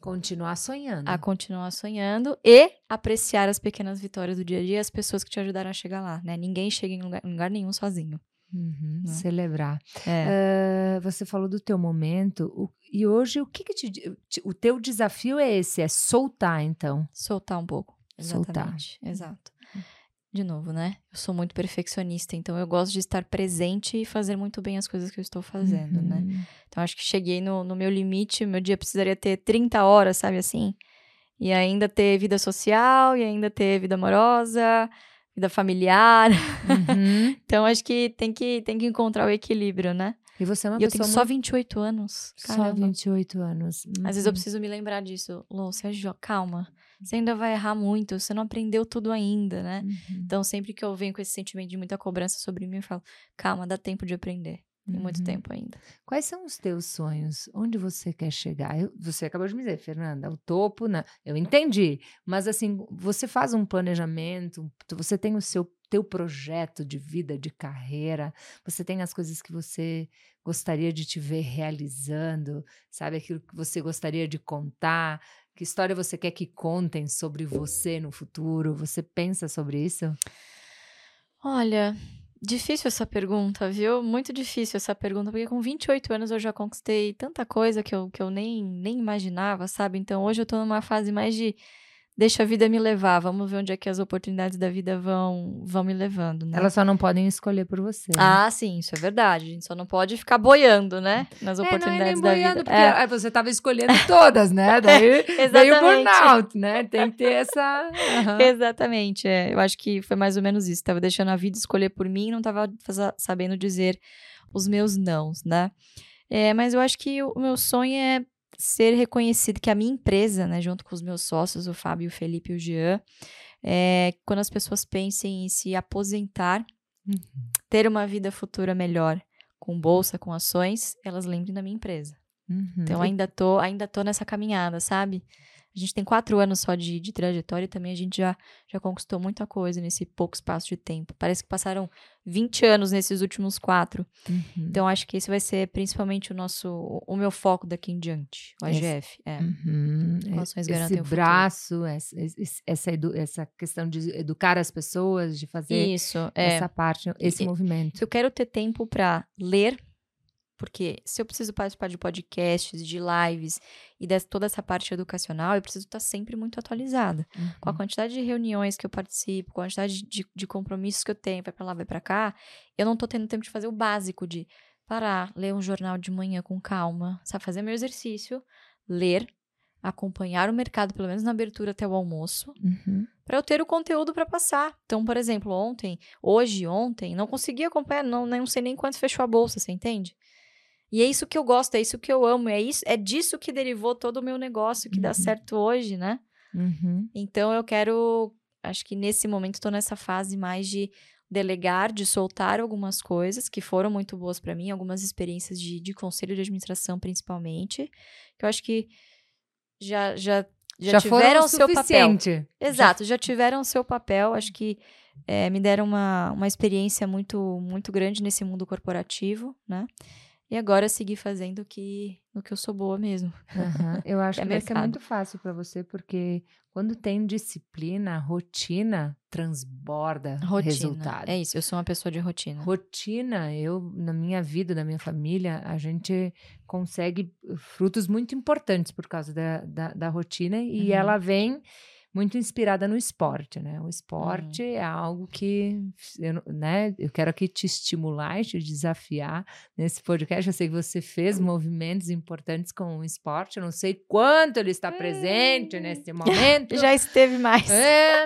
Continuar sonhando. a continuar sonhando e apreciar as pequenas vitórias do dia a dia, as pessoas que te ajudaram a chegar lá, né? Ninguém chega em lugar, em lugar nenhum sozinho. Uhum. Né? Celebrar. É. Eh, você falou do teu momento o- e hoje o que, que te, te- o teu desafio é esse, é soltar então. Soltar um pouco. Soltar. Exatamente. Exato. De novo, né? Eu sou muito perfeccionista, então eu gosto de estar presente e fazer muito bem as coisas que eu estou fazendo, né? Uhum. Então acho que cheguei no, no meu limite, meu dia precisaria ter 30 horas, sabe assim? E ainda ter vida social, e ainda ter vida amorosa, vida familiar. Uhum. <laughs> Então acho que tem que, tem que encontrar o equilíbrio, né? E você é uma e eu pessoa tenho só muito- 28 anos. só Caramba. 28 anos. Às vezes eu Uhum. preciso me lembrar disso. Lô, você é jo- calma. Você ainda vai errar muito, você não aprendeu tudo ainda, né? Uhum. Então, sempre que eu venho com esse sentimento de muita cobrança sobre mim, eu falo, calma, dá tempo de aprender. Tem muito Uhum. tempo ainda. Quais são os teus sonhos? Onde você quer chegar? Eu- você acabou de me dizer, Fernanda, o topo, né? Eu entendi. Mas assim, você faz um planejamento, você tem o seu teu projeto de vida, de carreira, você tem as coisas que você gostaria de te ver realizando, sabe? Aquilo que você gostaria de contar. Que história você quer que contem sobre você no futuro? Você pensa sobre isso? Olha, difícil essa pergunta, viu? Muito difícil essa pergunta, porque com 28 anos eu já conquistei tanta coisa que eu, que eu nem, nem imaginava, sabe? Então hoje eu tô numa fase mais de deixa a vida me levar, vamos ver onde é que as oportunidades da vida vão, vão me levando, né? Elas só não podem escolher por você. né? Ah, sim, isso é verdade. A gente só não pode ficar boiando, né? Nas É, não é nem oportunidades da boiando, vida. porque É, aí você estava escolhendo todas, né? <laughs> Daí veio o burnout, né? Tem que ter essa. <laughs> Aham. Exatamente, é. Eu acho que foi mais ou menos isso. Tava deixando a vida escolher por mim e não tava faza- sabendo dizer os meus nãos, né? É, mas eu acho que o meu sonho é ser reconhecido, que a minha empresa, né, junto com os meus sócios, o Fábio, o Felipe e o Jean, é, quando as pessoas pensem em se aposentar, Uhum. ter uma vida futura melhor, com bolsa, com ações, elas lembrem da minha empresa. Uhum. Então, ainda tô, ainda tô nessa caminhada, sabe? A gente tem quatro anos só de, de trajetória e também a gente já, já conquistou muita coisa nesse pouco espaço de tempo. Parece que passaram 20 anos nesses últimos quatro. Uhum. Então, acho que esse vai ser principalmente o nosso, o meu foco daqui em diante, o Esse- AGF. É. Uhum. Ações Esse garantem futuro. braço, essa, esse- essa, essa questão de educar as pessoas, de fazer Isso, é. essa parte, esse E- movimento. Eu quero ter tempo para ler, Porque se eu preciso participar de podcasts, de lives e de toda essa parte educacional, eu preciso estar sempre muito atualizada. Uhum. Com a quantidade de reuniões que eu participo, com a quantidade de, de compromissos que eu tenho, vai para lá, vai para cá, eu não tô tendo tempo de fazer o básico de parar, ler um jornal de manhã com calma, sabe, fazer meu exercício, ler, acompanhar o mercado, pelo menos na abertura até o almoço, uhum. para eu ter o conteúdo para passar. Então, por exemplo, ontem, hoje, ontem, não consegui acompanhar, não, não sei nem quanto fechou a bolsa, você entende? E é isso que eu gosto, é isso que eu amo, é isso, é disso que derivou todo o meu negócio que uhum. dá certo hoje, né? Uhum. Então eu quero, acho que nesse momento estou nessa fase mais de delegar, de soltar algumas coisas que foram muito boas para mim, algumas experiências de, de conselho de administração principalmente, que eu acho que já já já, já tiveram o seu suficiente. papel. Exato, já... já <laughs> tiveram o seu papel. Acho que é, me deram uma, uma experiência muito muito grande nesse mundo corporativo, né? E agora seguir fazendo o que, o que eu sou boa mesmo. Uhum. <laughs> Eu acho é que ser muito fácil para você, porque quando tem disciplina, rotina transborda rotina. resultado. É isso, eu sou uma pessoa de rotina. Rotina, eu, na minha vida, na minha família, a gente consegue frutos muito importantes por causa da, da, da rotina e uhum. ela vem muito inspirada no esporte, né? O esporte uhum. é algo que, eu, né? Eu quero aqui te estimular e te desafiar nesse podcast. Eu sei que você fez movimentos importantes com o esporte. Eu não sei quanto ele está presente hum. nesse <laughs> momento. Já esteve mais. É,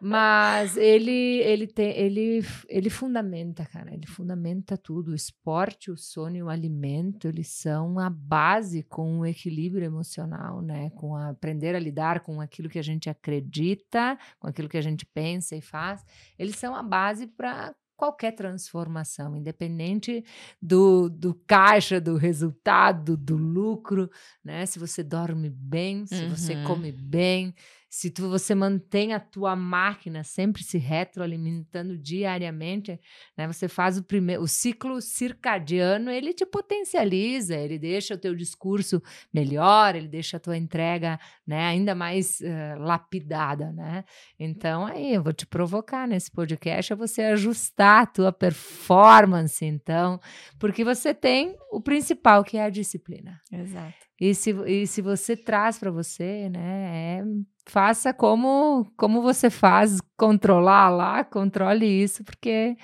mas ele, ele tem, ele, ele fundamenta, cara. Ele fundamenta tudo. O esporte, o sono e o alimento, eles são a base com o equilíbrio emocional, né? Com a, aprender a lidar com aquilo que a gente acredita acredita, com aquilo que a gente pensa e faz, eles são a base para qualquer transformação, independente do, do caixa, do resultado, do lucro, né? Se você dorme bem, se uhum. você come bem, se tu, você mantém a tua máquina sempre se retroalimentando diariamente, né? Você faz o primeiro, o ciclo circadiano, ele te potencializa, ele deixa o teu discurso melhor, ele deixa a tua entrega, né, ainda mais uh, lapidada, né? Então aí eu vou te provocar nesse podcast a você ajustar a tua performance, então, porque você tem o principal que é a disciplina. Exato. E se, e se você traz para você, né, é faça como como você faz, controlar lá, controle isso, porque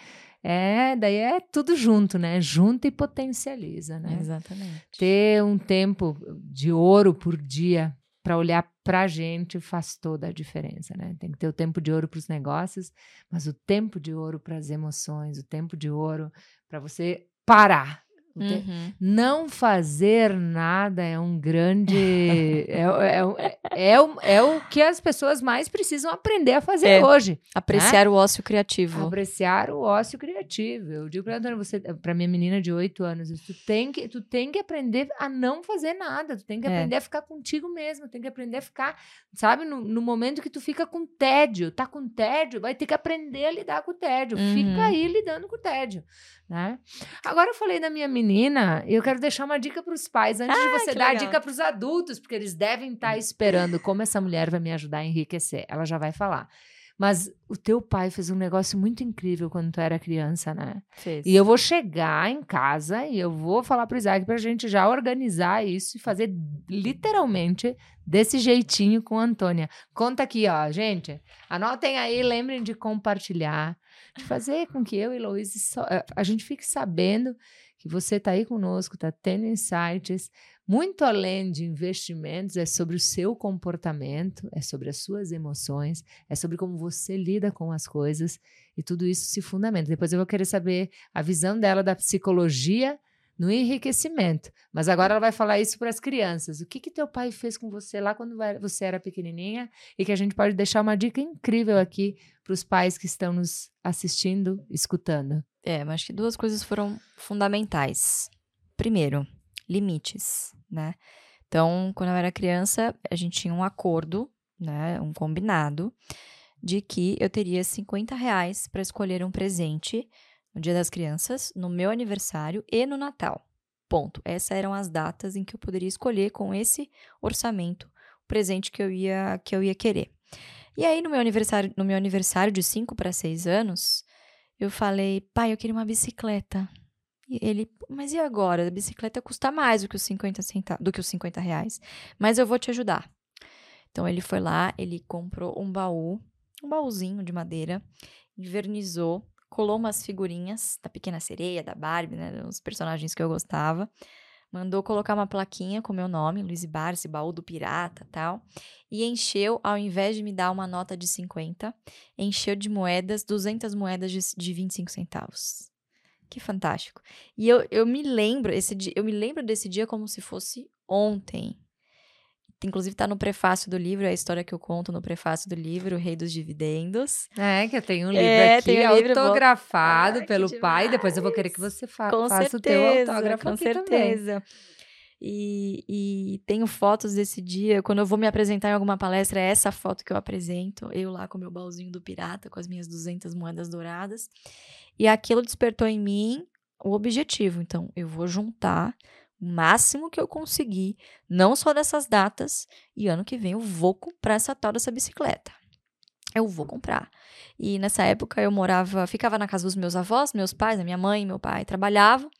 é, daí é tudo junto, né? Junta e potencializa, né? Exatamente. Ter um tempo de ouro por dia para olhar para a gente faz toda a diferença, né? Tem que ter o tempo de ouro para os negócios, mas o tempo de ouro para as emoções, o tempo de ouro para você parar Uhum. Não fazer nada é um grande. <laughs> é, é, é, é, o, é que as pessoas mais precisam aprender a fazer é, hoje. Né? Apreciar né? o ócio criativo. Apreciar o ócio criativo. Eu digo para Antônia, você, para minha menina de 8 anos, tu tem, que, tu tem que aprender a não fazer nada. Tu tem que é. aprender a ficar contigo mesmo. Tem que aprender a ficar, sabe, no, no, momento que tu fica com tédio. Tá com tédio, vai ter que aprender a lidar com o tédio. Uhum. Fica aí lidando com o tédio. Né? Agora eu falei da minha menina, eu quero deixar uma dica para os pais, antes ah, de você dar legal. a dica para os adultos, porque eles devem estar tá esperando como essa mulher vai me ajudar a enriquecer. Ela já vai falar. Mas o teu pai fez um negócio muito incrível quando tu era criança, né? Fez. E eu vou chegar em casa e eu vou falar pro Isaac pra gente já organizar isso e fazer literalmente desse jeitinho com a Antônia. Conta aqui, ó, gente. Anotem aí, lembrem de compartilhar de fazer com que eu e Louise so, eh, a gente fique sabendo que você está aí conosco, está tendo insights. Muito além de investimentos, é sobre o seu comportamento, é sobre as suas emoções, é sobre como você lida com as coisas e tudo isso se fundamenta. Depois eu vou querer saber a visão dela da psicologia no enriquecimento. Mas agora ela vai falar isso para as crianças. O que que teu pai fez com você lá quando você era pequenininha e que a gente pode deixar uma dica incrível aqui para os pais que estão nos assistindo, escutando. É, mas acho que duas coisas foram fundamentais. Primeiro, limites, né? Então, quando eu era criança, a gente tinha um acordo, né, um combinado, de que eu teria 50 reais para escolher um presente no Dia das Crianças, no meu aniversário e no Natal. Ponto. Essas eram as datas em que eu poderia escolher com esse orçamento o presente que eu ia que eu ia querer. E aí no meu aniversário, no meu aniversário de 5 para 6 anos, eu falei: "Pai, eu queria uma bicicleta". E ele, mas e agora? A bicicleta custa mais do que os 50 centavos, do que os 50 reais. Mas eu vou te ajudar. Então ele foi lá, ele comprou um baú, um baúzinho de madeira, invernizou, colou umas figurinhas da Pequena Sereia, da Barbie, né, os personagens que eu gostava. Mandou colocar uma plaquinha com meu nome, Luiz Barsi, baú do pirata, tal. E encheu, ao invés de me dar uma nota de 50, encheu de moedas, 200 moedas de, de 25 centavos. Que fantástico. E eu, eu me lembro, esse dia, eu me lembro desse dia como se fosse ontem. Inclusive está no prefácio do livro, é a história que eu conto no prefácio do livro, O Rei dos Dividendos. É, que eu tenho um livro é, aqui um autografado livro, pelo pai. Depois eu vou querer que você fa com faça certeza, o teu autógrafo com certeza. E, e tenho fotos desse dia. Quando eu vou me apresentar em alguma palestra, é essa foto que eu apresento. Eu lá com meu baúzinho do pirata, com as minhas 200 moedas douradas. E aquilo despertou em mim o objetivo. Então, eu vou juntar o máximo que eu conseguir, não só dessas datas, e ano que vem eu vou comprar essa tal dessa bicicleta. Eu vou comprar. E nessa época eu morava, ficava na casa dos meus avós, meus pais, a minha mãe meu pai trabalhavam.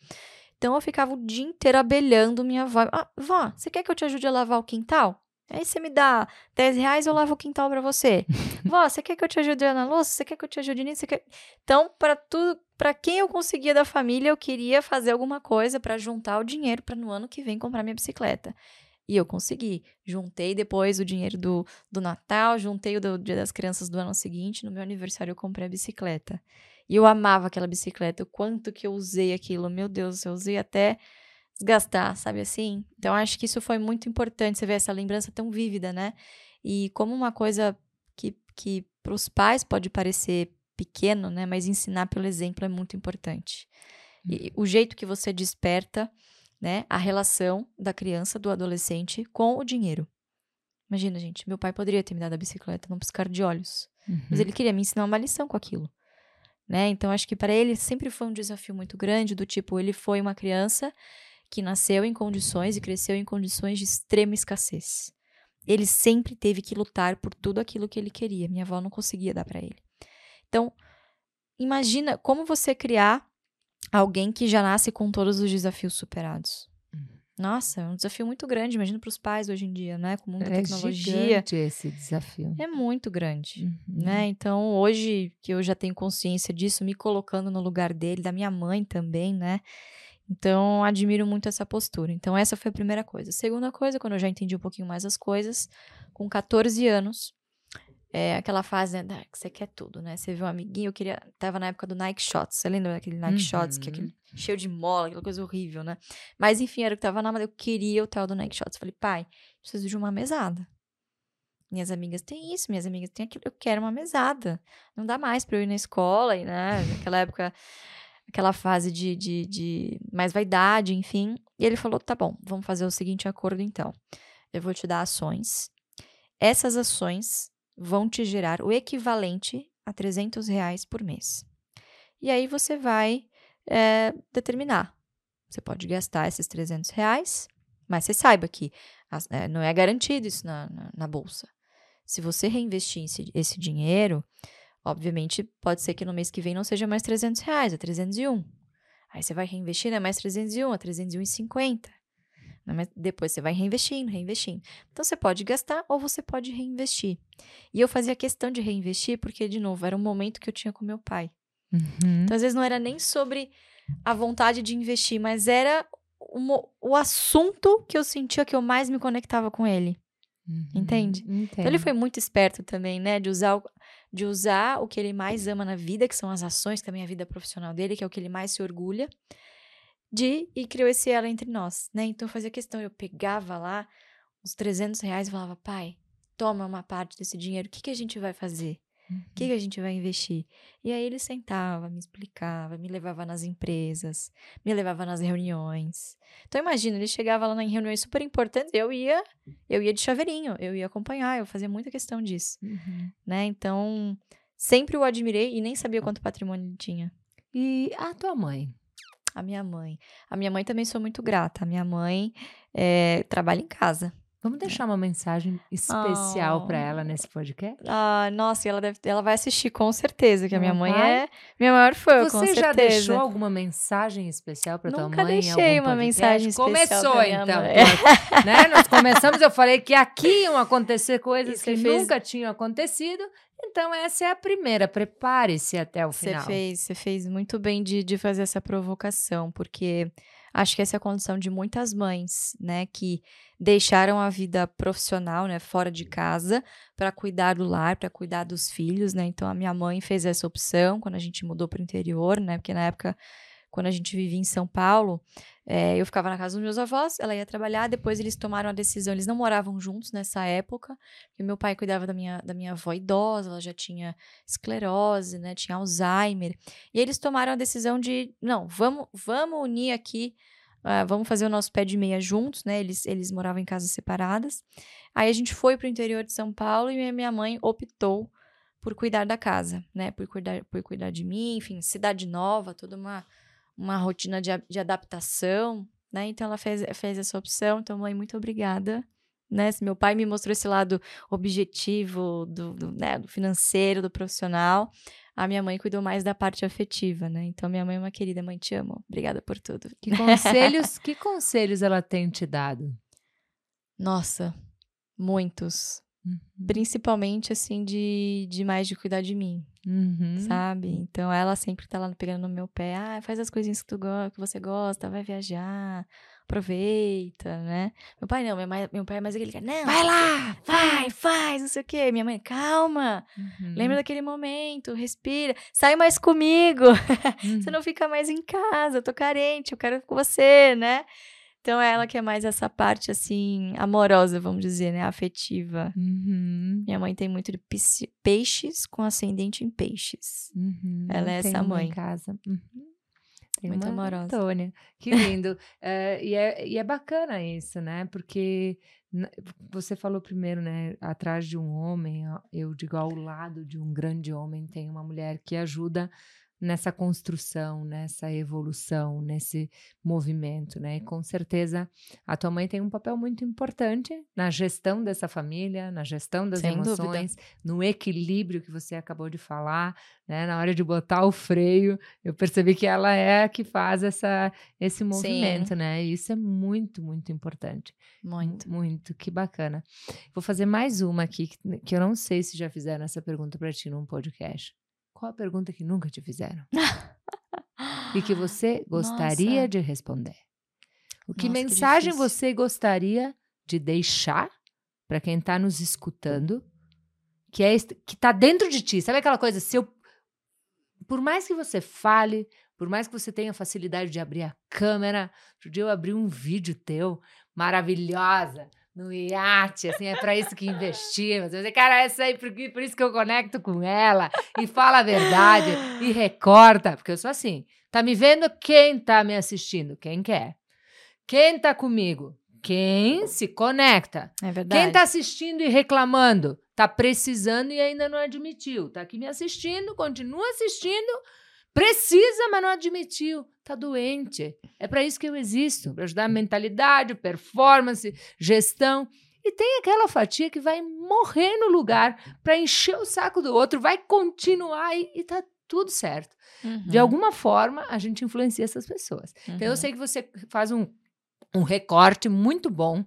Então eu ficava o dia inteiro abelhando minha avó. Ah, vó, você quer que eu te ajude a lavar o quintal? Aí você me dá 10 reais, eu lavo o quintal para você. <laughs> Vó, você quer que eu te ajude na louça? Você quer que eu te ajude nisso? Quer... Então, para tudo, para quem eu conseguia da família, eu queria fazer alguma coisa para juntar o dinheiro para no ano que vem comprar minha bicicleta. E eu consegui. Juntei depois o dinheiro do, do Natal, juntei o do Dia das Crianças do ano seguinte. No meu aniversário, eu comprei a bicicleta. E eu amava aquela bicicleta. O quanto que eu usei aquilo. Meu Deus, eu usei até desgastar, sabe assim? Então acho que isso foi muito importante, você ver essa lembrança tão vívida, né? E como uma coisa que, que para os pais pode parecer pequeno, né? Mas ensinar pelo exemplo é muito importante. E uhum. o jeito que você desperta, né? A relação da criança, do adolescente com o dinheiro. Imagina, gente, meu pai poderia ter me dado a bicicleta num piscar de olhos, uhum. mas ele queria me ensinar uma lição com aquilo. Né? Então, acho que para ele sempre foi um desafio muito grande, do tipo, ele foi uma criança que nasceu em condições e cresceu em condições de extrema escassez. Ele sempre teve que lutar por tudo aquilo que ele queria. Minha avó não conseguia dar para ele. Então, imagina como você criar alguém que já nasce com todos os desafios superados. Uhum. Nossa, é um desafio muito grande, imagina para os pais hoje em dia, né? Com muita é tecnologia. É esse desafio. É muito grande, uhum. né? Então, hoje que eu já tenho consciência disso, me colocando no lugar dele, da minha mãe também, né? Então, admiro muito essa postura. Então, essa foi a primeira coisa. Segunda coisa, quando eu já entendi um pouquinho mais as coisas, com 14 anos, é aquela fase né, que você quer tudo, né? Você viu um amiguinho, eu queria. Tava na época do Nike Shots. Você lembra daquele Nike uhum. Shots, que é aquele uhum. cheio de mola, aquela coisa horrível, né? Mas enfim, era o que tava na moda. Eu queria o tal do Nike Shots. Falei, pai, preciso de uma mesada. Minhas amigas têm isso, minhas amigas têm aquilo. Eu quero uma mesada. Não dá mais pra eu ir na escola, e, né? Naquela época aquela fase de, de, de mais vaidade, enfim. E ele falou: tá bom, vamos fazer o seguinte acordo então. Eu vou te dar ações. Essas ações vão te gerar o equivalente a 300 reais por mês. E aí você vai é, determinar. Você pode gastar esses 300 reais, mas você saiba que é, não é garantido isso na, na, na bolsa. Se você reinvestir esse, esse dinheiro, Obviamente, pode ser que no mês que vem não seja mais 300 reais, é 301. Aí você vai reinvestir, é mais 301, é 301,50. Mas depois você vai reinvestindo, reinvestindo. Então você pode gastar ou você pode reinvestir. E eu fazia questão de reinvestir porque, de novo, era um momento que eu tinha com meu pai. Uhum. Então, às vezes, não era nem sobre a vontade de investir, mas era o, o assunto que eu sentia que eu mais me conectava com ele. Uhum. Entende? Entendo. Então ele foi muito esperto também, né? De usar de usar o que ele mais ama na vida, que são as ações, também a vida profissional dele, que é o que ele mais se orgulha, de e criou esse ela entre nós, né? Então eu fazia questão, eu pegava lá os 300 reais e falava, pai, toma uma parte desse dinheiro, o que, que a gente vai fazer? O uhum. que, que a gente vai investir? E aí ele sentava, me explicava, me levava nas empresas, me levava nas reuniões. Então imagina, ele chegava lá em reuniões super importantes, eu ia, eu ia de chaveirinho, eu ia acompanhar, eu fazia muita questão disso, uhum. né? Então sempre o admirei e nem sabia quanto patrimônio ele tinha. E a tua mãe? A minha mãe. A minha mãe também sou muito grata. A minha mãe é, trabalha em casa. Vamos deixar uma mensagem especial Oh. para ela nesse podcast? Ah, nossa, ela, deve, ela vai assistir com certeza, que a minha mãe vai? é minha maior fã, com Você certeza. já deixou alguma mensagem especial para tua Nunca mãe? em deixei uma podcast? mensagem especial Começou então. pô, né? Nós começamos, eu falei que aqui iam acontecer coisas E que você fez- nunca tinham acontecido. Então essa é a primeira. Prepare-se até o Você final. fez, você fez muito bem de, de fazer essa provocação, porque acho que essa é a condição de muitas mães, né, que deixaram a vida profissional, né, fora de casa, para cuidar do lar, para cuidar dos filhos, né. Então a minha mãe fez essa opção quando a gente mudou para o interior, né, porque na época quando a gente vivia em São Paulo, eh, eu ficava na casa dos meus avós, ela ia trabalhar, depois eles tomaram a decisão, eles não moravam juntos nessa época, porque meu pai cuidava da minha, da minha avó idosa, ela já tinha esclerose, né, tinha Alzheimer, e eles tomaram a decisão de, não, vamos, vamos unir aqui, ah, vamos fazer o nosso pé de meia juntos, né, eles, eles moravam em casas separadas, aí a gente foi para o interior de São Paulo e minha mãe optou por cuidar da casa, né, por cuidar, por cuidar de mim, enfim, cidade nova, toda uma, uma rotina de, de adaptação, né, então ela fez, fez essa opção, então mãe, muito obrigada, né, se meu pai me mostrou esse lado objetivo do, do, né, do financeiro, do profissional, a minha mãe cuidou mais da parte afetiva, né? Então, minha mãe é uma querida, mãe, te amo. Obrigada por tudo. Que conselhos, <laughs> que conselhos ela tem te dado? Nossa, muitos. Principalmente, assim, de, de mais de cuidar de mim, Uhum. sabe? Então, ela sempre tá lá pegando no meu pé. Ah, faz as coisinhas que, tu que você gosta, vai viajar, aproveita, né? Meu pai não, meu, mai- meu pai é mais aquele cara, não, Vai lá! vai, faz, não sei o quê. Minha mãe, calma, Uhum. lembra daquele momento, respira, sai mais comigo. <laughs> Uhum. Você não fica mais em casa, eu tô carente, eu quero com você, né? Então é ela que é mais essa parte assim amorosa, vamos dizer, né, afetiva. Uhum. Minha mãe tem muito de peixes com ascendente em peixes. Uhum. Ela é essa mãe. em casa. Uhum. Tem Muito amorosa. Antônia. Que lindo. É, <laughs> e, é, e é bacana isso, né? Porque você falou primeiro, né? Atrás de um homem, eu digo ao lado de um grande homem, tem uma mulher que ajuda nessa construção, nessa evolução, nesse movimento, né? E com certeza a tua mãe tem um papel muito importante na gestão dessa família, na gestão das Sem dúvida. emoções, no equilíbrio que você acabou de falar, né? Na hora de botar o freio, eu percebi que ela é a que faz essa, esse movimento, né? E isso é muito, muito importante. Muito. Muito, que bacana. Vou fazer mais uma aqui, que, que eu não sei se já fizeram essa pergunta para ti num podcast. Qual a pergunta que nunca te fizeram? <laughs> e que você gostaria Nossa. de responder? O que Nossa, que mensagem difícil. você gostaria de deixar para quem está nos escutando, que é que tá dentro de ti? Sabe aquela coisa, se eu por mais que você fale, por mais que você tenha facilidade de abrir a câmera, outro dia eu abri um vídeo teu, maravilhosa, no iate, assim, é para isso que investi. Mas eu falei, cara, essa aí, por, por isso que eu conecto com ela, e fala a verdade, e recorta, porque eu sou assim. Tá me vendo quem tá me assistindo? Quem quer. Quem tá comigo? Quem se conecta. É verdade. Quem tá assistindo e reclamando? Tá precisando e ainda não admitiu. Tá aqui me assistindo, continua assistindo, precisa, mas não admitiu. Tá doente. É para isso que eu existo, para ajudar a mentalidade, performance, gestão. E tem aquela fatia que vai morrer no lugar para encher o saco do outro, vai continuar e, e tá tudo certo. De Uhum, alguma forma, a gente influencia essas pessoas. Então, eu uhum. sei que você faz um, um recorte muito bom,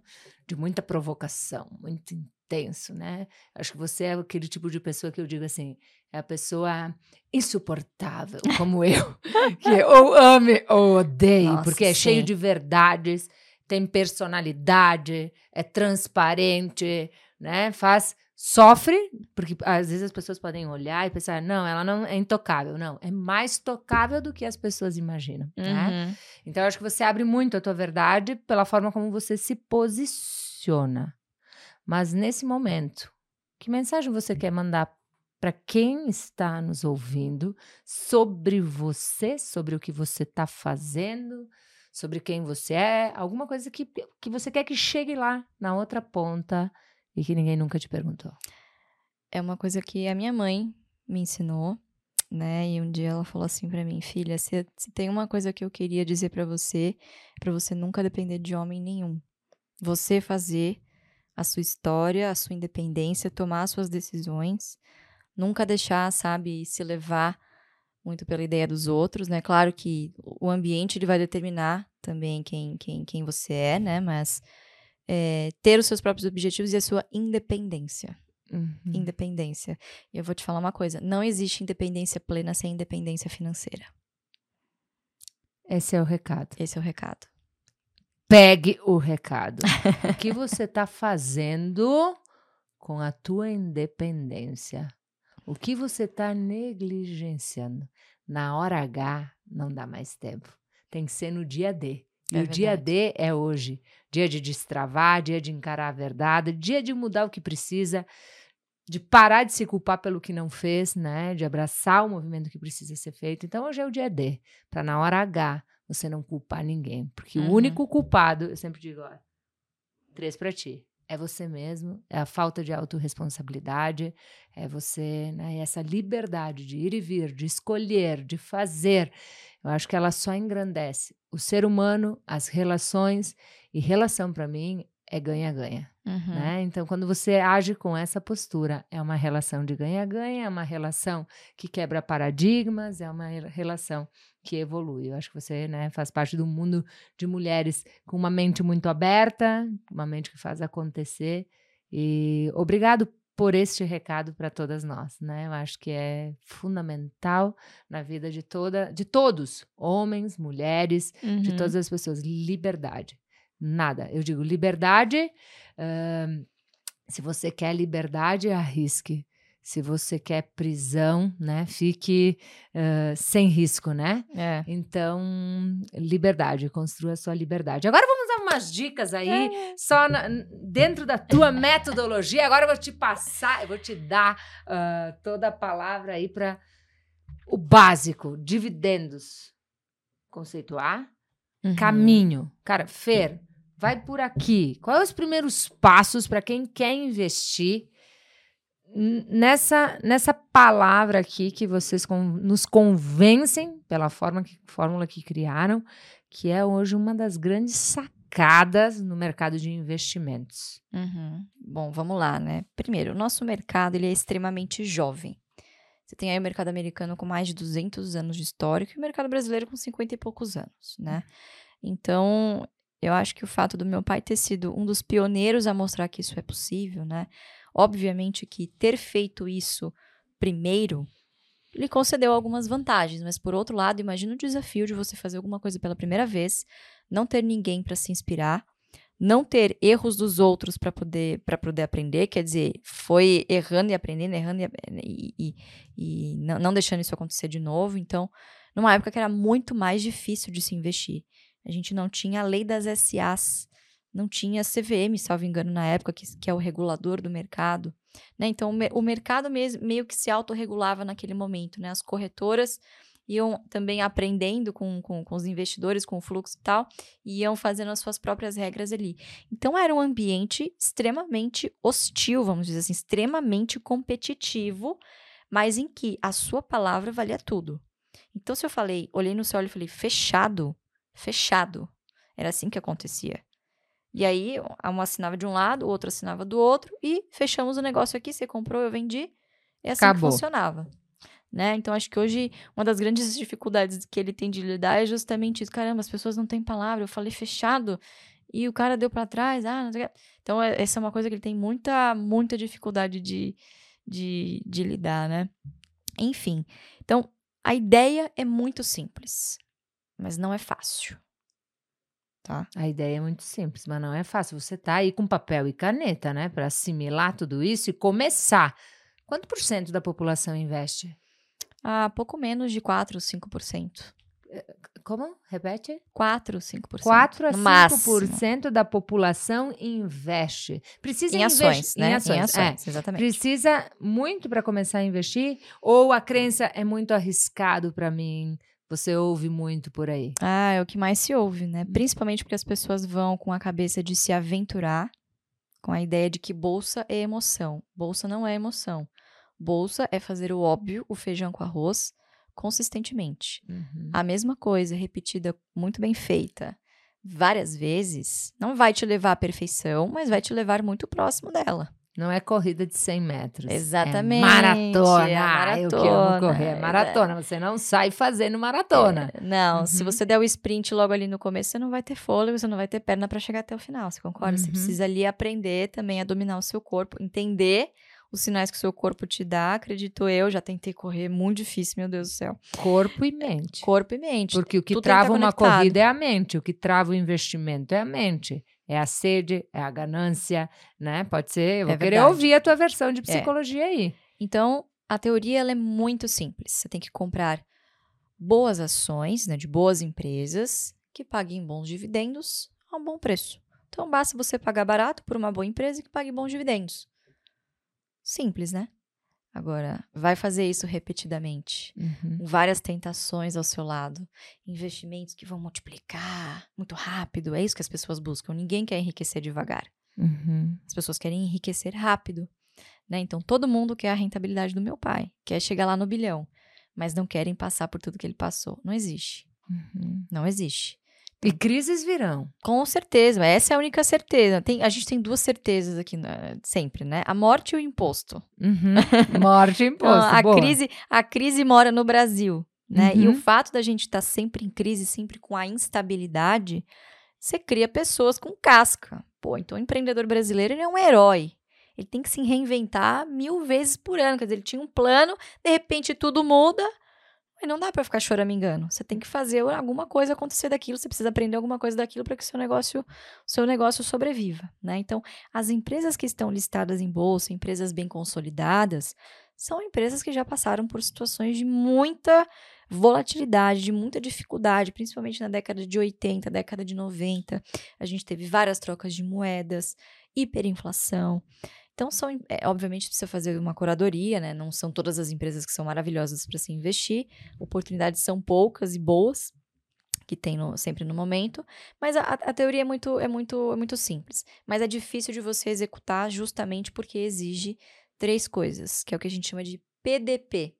de muita provocação, muito intenso, né? Acho que você é aquele tipo de pessoa que eu digo assim, é a pessoa insuportável, <laughs> como eu, que ou ame ou odeie, Nossa, porque é cheio sim. de verdades, tem personalidade, é transparente, né? Faz sofre, porque às vezes as pessoas podem olhar e pensar, não, ela não é intocável, não, é mais tocável do que as pessoas imaginam, né? Uhum. Então, eu acho que você abre muito a tua verdade pela forma como você se posiciona. Mas nesse momento, que mensagem você quer mandar para quem está nos ouvindo sobre você, sobre o que você está fazendo, sobre quem você é? Alguma coisa que, que você quer que chegue lá na outra ponta e que ninguém nunca te perguntou. É uma coisa que a minha mãe me ensinou, né? E um dia ela falou assim pra mim, filha, se, se tem uma coisa que eu queria dizer pra você, é pra você nunca depender de homem nenhum. Você fazer a sua história, a sua independência, tomar as suas decisões, nunca deixar, sabe, se levar muito pela ideia dos outros, né? Claro que o ambiente ele vai determinar também quem, quem, quem você é, né? Mas é, ter os seus próprios objetivos e a sua independência. Uhum. Independência. E eu vou te falar uma coisa: não existe independência plena sem independência financeira. Esse é o recado. Esse é o recado. Pegue o recado. o que você está fazendo com a tua independência? O que você está negligenciando? Na hora H, não dá mais tempo. Tem que ser no dia D. E é o verdade. dia D é hoje. Dia de destravar, dia de encarar a verdade, dia de mudar o que precisa, de parar de se culpar pelo que não fez, né? De abraçar o movimento que precisa ser feito. Então hoje é o dia D, para na hora H você não culpar ninguém. Porque uhum. o único culpado, eu sempre digo, ó, três para ti é você mesmo, é a falta de autorresponsabilidade, é você, né, essa liberdade de ir e vir, de escolher, de fazer. Eu acho que ela só engrandece o ser humano, as relações, e relação para mim é ganha-ganha. Uhum. Né? Então, quando você age com essa postura, é uma relação de ganha-ganha, é uma relação que quebra paradigmas, é uma relação que evolui. Eu acho que você né, faz parte do mundo de mulheres com uma mente muito aberta, uma mente que faz acontecer. E obrigado por este recado para todas nós, né? Eu acho que é fundamental na vida de toda, de todos, homens, mulheres, uhum. de todas as pessoas, liberdade. Nada. Eu digo liberdade. Uh, se você quer liberdade, arrisque. Se você quer prisão, né, fique uh, sem risco, né? É. Então, liberdade, construa a sua liberdade. Agora vamos dar umas dicas aí, é. só na, dentro da tua metodologia. Agora eu vou te passar, eu vou te dar uh, toda a palavra aí para o básico, dividendos. Conceituar, uhum. caminho. Cara, Fer, vai por aqui. Quais os primeiros passos para quem quer investir? nessa, nessa palavra aqui que vocês com, nos convencem pela forma que, fórmula que criaram, que é hoje uma das grandes sacadas no mercado de investimentos. Uhum. Bom, vamos lá, né? Primeiro, o nosso mercado ele é extremamente jovem. Você tem aí o mercado americano com mais de 200 anos de histórico e o mercado brasileiro com 50 e poucos anos, né? Então, eu acho que o fato do meu pai ter sido um dos pioneiros a mostrar que isso é possível, né? Obviamente que ter feito isso primeiro lhe concedeu algumas vantagens, mas por outro lado, imagina o desafio de você fazer alguma coisa pela primeira vez, não ter ninguém para se inspirar, não ter erros dos outros para poder para poder aprender, quer dizer, foi errando e aprendendo, errando e, e, e não, não deixando isso acontecer de novo. Então, numa época que era muito mais difícil de se investir, a gente não tinha a lei das SAs não tinha CVM, salvo engano, na época, que, que é o regulador do mercado. Né? Então, o, o mercado mesmo, meio que se autorregulava naquele momento. Né? As corretoras iam também aprendendo com, com, com, os investidores, com o fluxo e tal, e iam fazendo as suas próprias regras ali. Então, era um ambiente extremamente hostil, vamos dizer assim, extremamente competitivo, mas em que a sua palavra valia tudo. Então, se eu falei, olhei no seu olho e falei, fechado, fechado, era assim que acontecia. E aí, um assinava de um lado, o outro assinava do outro, e fechamos o negócio aqui. Você comprou, eu vendi. É assim Acabou. que funcionava. Né? Então, acho que hoje uma das grandes dificuldades que ele tem de lidar é justamente isso. Caramba, as pessoas não têm palavra. Eu falei fechado e o cara deu para trás. Ah, então, é, essa é uma coisa que ele tem muita, muita dificuldade de, de, de lidar, né? Enfim. Então, a ideia é muito simples, mas não é fácil. Tá. A ideia é muito simples, mas não é fácil. Você tá aí com papel e caneta, né, para assimilar tudo isso e começar. Quanto por cento da população investe? Ah, pouco menos de 4 ou 5%. Eh, como? Repete? 4, 5%. 4 a 5% máximo. da população investe. Precisa em ações, né? Em ações, em ações é. exatamente. Precisa muito para começar a investir? Ou a crença é muito arriscado para mim? Você ouve muito por aí? Ah, é o que mais se ouve, né? Hum. Principalmente porque as pessoas vão com a cabeça de se aventurar, com a ideia de que bolsa é emoção. Bolsa não é emoção. Bolsa é fazer o óbvio, o feijão com arroz, consistentemente. Uhum. A mesma coisa, repetida, muito bem feita, várias vezes, não vai te levar à perfeição, mas vai te levar muito próximo dela. Não é corrida de 100 metros. Exatamente. É maratona. É Ah, eu que amo maratona, correr. É é. maratona. Você não sai fazendo maratona. É, não, se Uhum. você der o sprint logo ali no começo, você não vai ter fôlego, você não vai ter perna para chegar até o final, você concorda? Você Uhum. precisa ali aprender também a dominar o seu corpo, entender os sinais que o seu corpo te dá, acredito eu, já tentei correr, muito difícil, meu Deus do céu. Corpo e mente. Corpo e mente. Porque o que tudo trava uma corrida é a mente, o que trava o investimento é a mente. É a sede, é a ganância, né? Pode ser. Eu vou É querer verdade. ouvir a tua versão de psicologia aí. Então, a teoria ela é muito simples. Você tem que comprar boas ações, né, de boas empresas que paguem bons dividendos a um bom preço. Então, basta você pagar barato por uma boa empresa que pague bons dividendos. Simples, né? Agora, vai fazer isso repetidamente, Uhum. com várias tentações ao seu lado, investimentos que vão multiplicar muito rápido. É isso que as pessoas buscam. Ninguém quer enriquecer devagar. Uhum. As pessoas querem enriquecer rápido. Né? Então, todo mundo quer a rentabilidade do meu pai, quer chegar lá no bilhão, mas não querem passar por tudo que ele passou. Não existe. Uhum. Não existe. E crises virão. Com certeza, essa é a única certeza. Tem, a gente tem duas certezas aqui né, sempre, né? A morte e o imposto. Uhum. <laughs> Morte e Então, imposto. a, boa. crise, a crise mora no Brasil, né? E Uhum. o fato da gente estar sempre em crise, sempre com a instabilidade, você cria pessoas com casca. Pô, então o empreendedor brasileiro ele é um herói. Ele tem que se reinventar mil vezes por ano. Quer dizer, ele tinha um plano, de repente tudo muda. Não dá para ficar choramingando. Você tem que fazer alguma coisa acontecer daquilo, você precisa aprender alguma coisa daquilo para que seu negócio, seu negócio sobreviva, né? Então, as empresas que estão listadas em bolsa, empresas bem consolidadas, são empresas que já passaram por situações de muita volatilidade, de muita dificuldade, principalmente na década de 80, década de 90. A gente teve várias trocas de moedas, hiperinflação. Então, são, é, obviamente, precisa fazer uma curadoria, né? Não são todas as empresas que são maravilhosas para se investir. Oportunidades são poucas e boas que tem no- sempre no momento, mas a, a teoria é muito, é, muito, é muito simples. Mas é difícil de você executar justamente porque exige três coisas, que é o que a gente chama de PDP: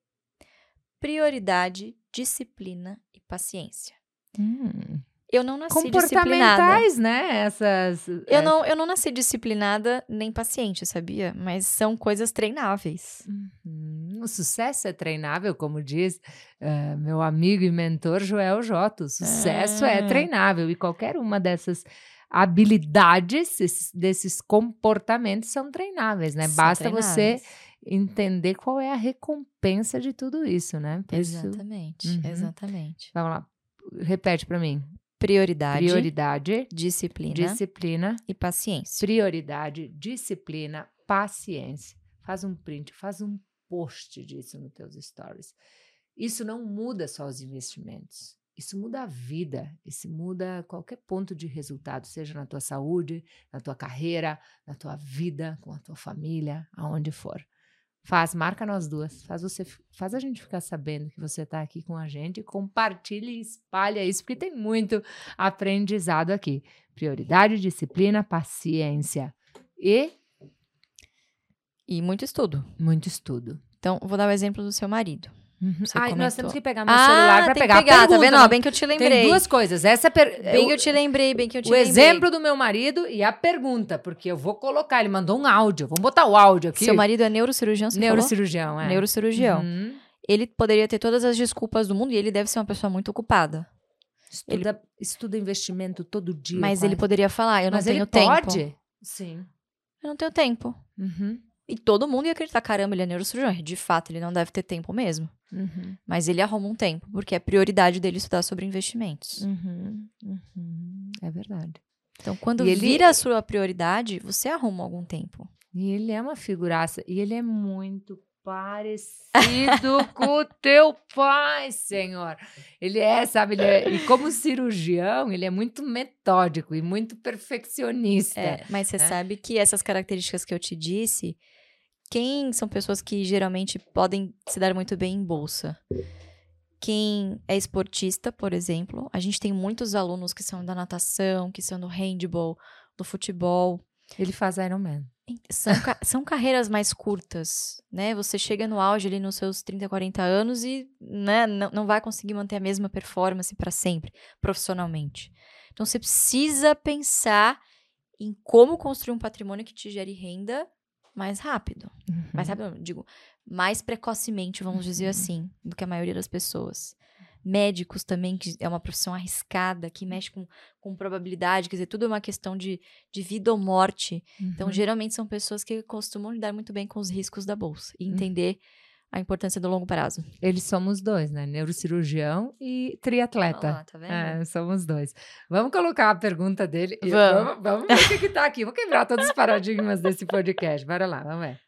prioridade, disciplina e paciência. Hum. Eu não nasci disciplinada. Comportamentais, né? Essas. Eu não, eu não nasci disciplinada nem paciente, sabia? Mas são coisas treináveis. Uhum. O sucesso é treinável, como diz eh, meu amigo e mentor Joel Jota. O sucesso é Ah. treinável e qualquer uma dessas habilidades, esses- desses comportamentos são treináveis, né? São Basta você treináveis. entender qual é a recompensa de tudo isso, né? Por isso- Exatamente, Uhum. exatamente. vamos lá. Repete para mim. Prioridade, Prioridade, disciplina disciplina, e paciência. prioridade, disciplina, paciência. Faz um print, faz um post disso nos teus stories. Isso não muda só os investimentos. Isso muda a vida, isso muda qualquer ponto de resultado, seja na tua saúde, na tua carreira, na tua vida, com a tua família, aonde for. Faz, marca nós duas. Faz você, faz a gente ficar sabendo que você está aqui com a gente. Compartilha e espalha isso, porque tem muito aprendizado aqui. Prioridade, disciplina, paciência e E muito estudo. muito estudo. Então, vou dar o exemplo do seu marido. Você Ai, nós comentou. temos que pegar meu celular para tem que pegar, a pegar, tá pergunta, vendo? Ó, bem que eu te Tem lembrei. duas coisas. Essa é per... Bem o, que eu te lembrei, bem que eu te o lembrei. exemplo do meu marido e a pergunta, porque eu vou colocar. Ele mandou um áudio. Vamos botar o áudio aqui. Seu marido é neurocirurgião, você Neurocirurgião, falou? é. Neurocirurgião. Uhum. Ele poderia ter todas as desculpas do mundo e ele deve ser uma pessoa muito ocupada. Estuda, estuda investimento todo dia. Mas quase. ele poderia falar, eu não Mas tenho ele tempo. pode? Sim. Eu não tenho tempo. Uhum. E todo mundo ia acreditar, caramba, ele é neurocirurgião. De fato, ele não deve ter tempo mesmo. Uhum. Mas ele arruma um tempo, porque é prioridade dele estudar sobre investimentos. Uhum. Uhum. É verdade. Então, quando ele- vira a sua prioridade, você arruma algum tempo. E ele é uma figuraça. E ele é muito parecido <laughs> com o teu pai, senhor. Ele é, sabe? Ele é- e como cirurgião, ele é muito metódico e muito perfeccionista. É, mas você né? sabe que essas características que eu te disse, quem são pessoas que geralmente podem se dar muito bem em bolsa? Quem é esportista, por exemplo, a gente tem muitos alunos que são da natação, que são do handball, do futebol. Ele faz Iron Man. São, ca- são carreiras mais curtas, né? Você chega no auge ali nos seus 30, 40 anos e né, não, não vai conseguir manter a mesma performance para sempre, profissionalmente. Então você precisa pensar em como construir um patrimônio que te gere renda mais rápido. Uhum. Mais rápido, digo, mais precocemente, vamos dizer Uhum. assim, do que a maioria das pessoas. Médicos também, que é uma profissão arriscada, que mexe com, com probabilidade, quer dizer, tudo é uma questão de, de vida ou morte. Então, Uhum. geralmente são pessoas que costumam lidar muito bem com os riscos da bolsa e entender a importância do longo prazo. Eles somos dois, né? Neurocirurgião e triatleta. Lá, tá vendo? É, somos dois. Vamos colocar a pergunta dele. Vamos. vamos, vamos ver o que, que tá aqui. Vou quebrar todos os paradigmas desse podcast. Bora lá, vamos ver.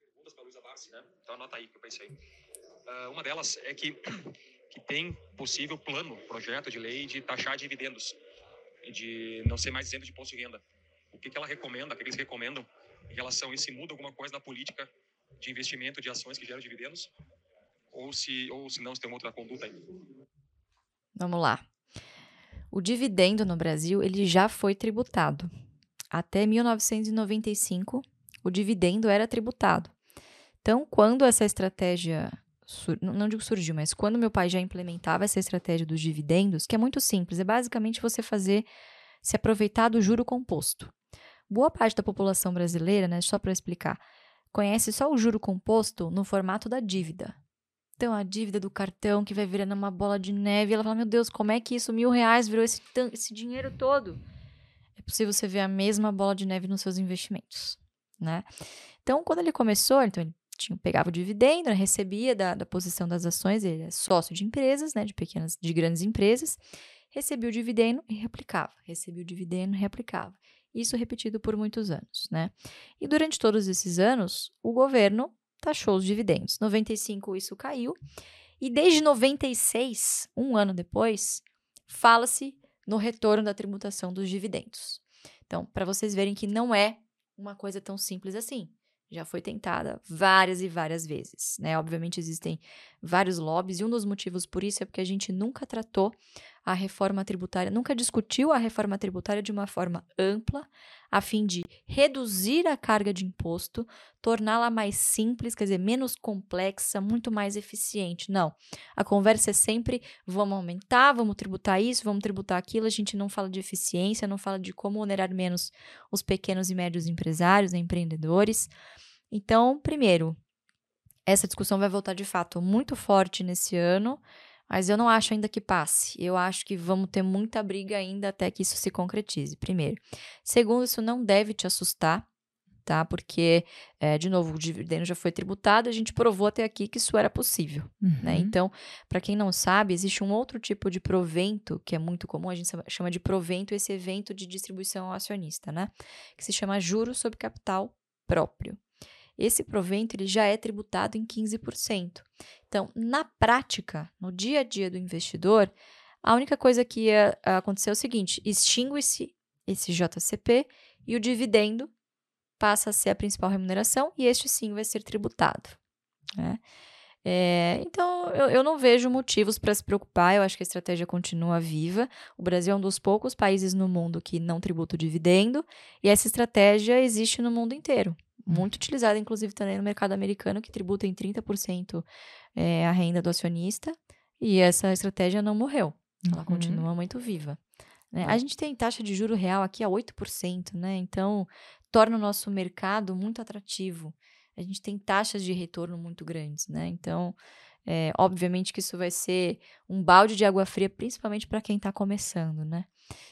perguntas para Luísa Barsi, né? Então anota aí que eu pensei. Ah, uma delas é que, <coughs> que tem possível plano, projeto de lei de taxar dividendos, e de não ser mais isento de imposto de renda. O que, que ela recomenda, o que eles recomendam em relação a isso? Muda alguma coisa na política de investimento de ações que geram dividendos? Ou se, ou se não, se tem outra conduta aí? Vamos lá. O dividendo no Brasil, ele já foi tributado. Até 1995, o dividendo era tributado. Então, quando essa estratégia, não digo surgiu, mas quando meu pai já implementava essa estratégia dos dividendos, que é muito simples, é basicamente você fazer, se aproveitar do juro composto. Boa parte da população brasileira, né, só para explicar, conhece só o juro composto no formato da dívida. Então, a dívida do cartão que vai virando uma bola de neve. Ela fala: Meu Deus, como é que isso, mil reais, virou esse, esse dinheiro todo? É possível você ver a mesma bola de neve nos seus investimentos, né? Então, quando ele começou, então ele tinha, pegava o dividendo, recebia da, da posição das ações, ele é sócio de empresas, né, de pequenas, de grandes empresas, recebia o dividendo e reaplicava, recebia o dividendo e reaplicava. Isso repetido por muitos anos, né? E durante todos esses anos, o governo taxou os dividendos. 95 isso caiu. E desde 96, um ano depois, fala-se no retorno da tributação dos dividendos. Então, para vocês verem que não é uma coisa tão simples assim. Já foi tentada várias e várias vezes, né? Obviamente existem vários lobbies e um dos motivos por isso é porque a gente nunca tratou a reforma tributária, nunca discutiu a reforma tributária de uma forma ampla, a fim de reduzir a carga de imposto, torná-la mais simples, quer dizer, menos complexa, muito mais eficiente. Não. A conversa é sempre vamos aumentar, vamos tributar isso, vamos tributar aquilo. A gente não fala de eficiência, não fala de como onerar menos os pequenos e médios empresários, empreendedores. Então, primeiro, essa discussão vai voltar de fato muito forte nesse ano, mas eu não acho ainda que passe. Eu acho que vamos ter muita briga ainda até que isso se concretize, primeiro. Segundo, isso não deve te assustar, tá? Porque, é, de novo, o dividendo já foi tributado, a gente provou até aqui que isso era possível, né? Uhum. Então, para quem não sabe, existe um outro tipo de provento que é muito comum, a gente chama de provento esse evento de distribuição ao acionista, né? Que se chama juros sobre capital próprio. Esse provento ele já é tributado em 15%. Então, na prática, no dia a dia do investidor, a única coisa que ia acontecer é o seguinte: extingue-se esse JCP e o dividendo passa a ser a principal remuneração e este sim vai ser tributado. né? É, então, eu, eu não vejo motivos para se preocupar, eu acho que a estratégia continua viva. O Brasil é um dos poucos países no mundo que não tributa o dividendo, e essa estratégia existe no mundo inteiro. Muito utilizada, inclusive, também no mercado americano, que tributa em 30% é, a renda do acionista, e essa estratégia não morreu. Ela Uhum. continua muito viva. né? A gente tem taxa de juro real aqui a 8%, né? Então, torna o nosso mercado muito atrativo. A gente tem taxas de retorno muito grandes, né? Então, é, obviamente que isso vai ser um balde de água fria, principalmente para quem está começando, né?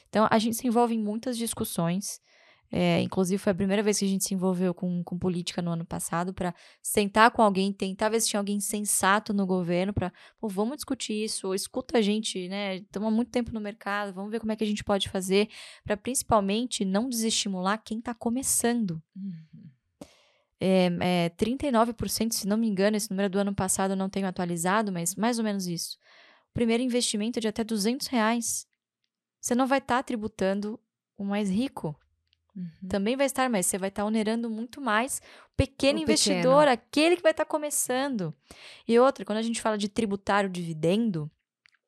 Então, a gente se envolve em muitas discussões. É, inclusive, foi a primeira vez que a gente se envolveu com, com política no ano passado para sentar com alguém, tentar ver se tinha alguém sensato no governo para, vamos discutir isso, ou escuta a gente, né? Estamos há muito tempo no mercado, vamos ver como é que a gente pode fazer para principalmente não desestimular quem está começando. Uhum. É, é, 39%, se não me engano, esse número é do ano passado eu não tenho atualizado, mas mais ou menos isso. O primeiro investimento é de até 200 reais. Você não vai estar tributando o mais rico. Uhum. Também vai estar, mas você vai estar onerando muito mais o pequeno O investidor, aquele que vai estar começando. E outra, quando a gente fala de tributar o dividendo,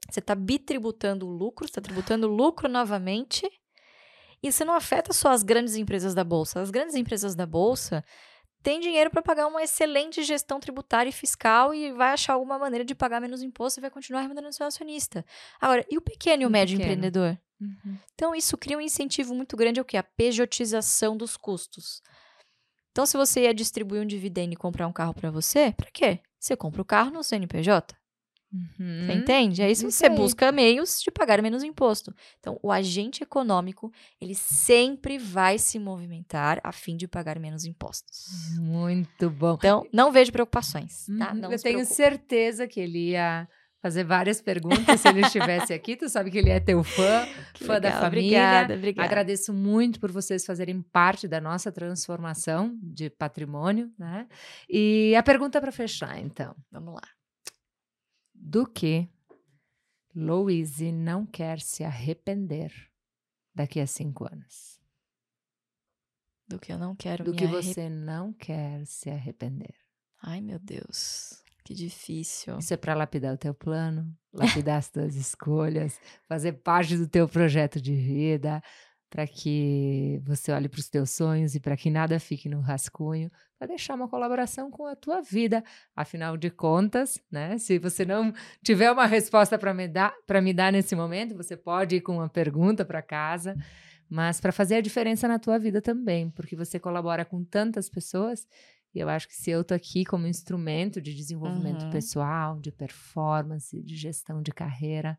você está bitributando o lucro, você está tributando o lucro novamente. E você não afeta só as grandes empresas da Bolsa. As grandes empresas da Bolsa tem dinheiro para pagar uma excelente gestão tributária e fiscal e vai achar alguma maneira de pagar menos imposto e vai continuar remunerando seu acionista. Agora, e o pequeno e o, médio pequeno. empreendedor? Uhum. Então, isso cria um incentivo muito grande ao que? A pejotização dos custos. Então, se você ia distribuir um dividendo e comprar um carro para você, para quê? Você compra o carro no CNPJ. Uhum. Você entende? É isso, Isso você busca meios de pagar menos imposto. Então, o agente econômico, ele sempre vai se movimentar a fim de pagar menos impostos. Muito bom. Então, não vejo preocupações, tá? Uhum. Não Eu tenho certeza que ele ia fazer várias perguntas se ele estivesse aqui. Tu sabe que ele é teu fã, <laughs> Que fã da legal, família. Obrigada, obrigada. Agradeço muito por vocês fazerem parte da nossa transformação de patrimônio, né? E a pergunta para fechar, então. Vamos lá. Do que Louise não quer se arrepender daqui a cinco anos? Do que eu não quero Do que arre- você não quer se arrepender? Ai, meu Deus. Que difícil. Isso é para lapidar o teu plano, lapidar as tuas <laughs> escolhas, fazer parte do teu projeto de vida, para que você olhe para os teus sonhos e para que nada fique no rascunho, para deixar uma colaboração com a tua vida. Afinal de contas, né? Se você não tiver uma resposta para me dar, para me dar nesse momento, você pode ir com uma pergunta para casa, mas para fazer a diferença na tua vida também, porque você colabora com tantas pessoas e eu acho que se eu tô aqui como instrumento de desenvolvimento Uhum. pessoal, de performance, de gestão de carreira,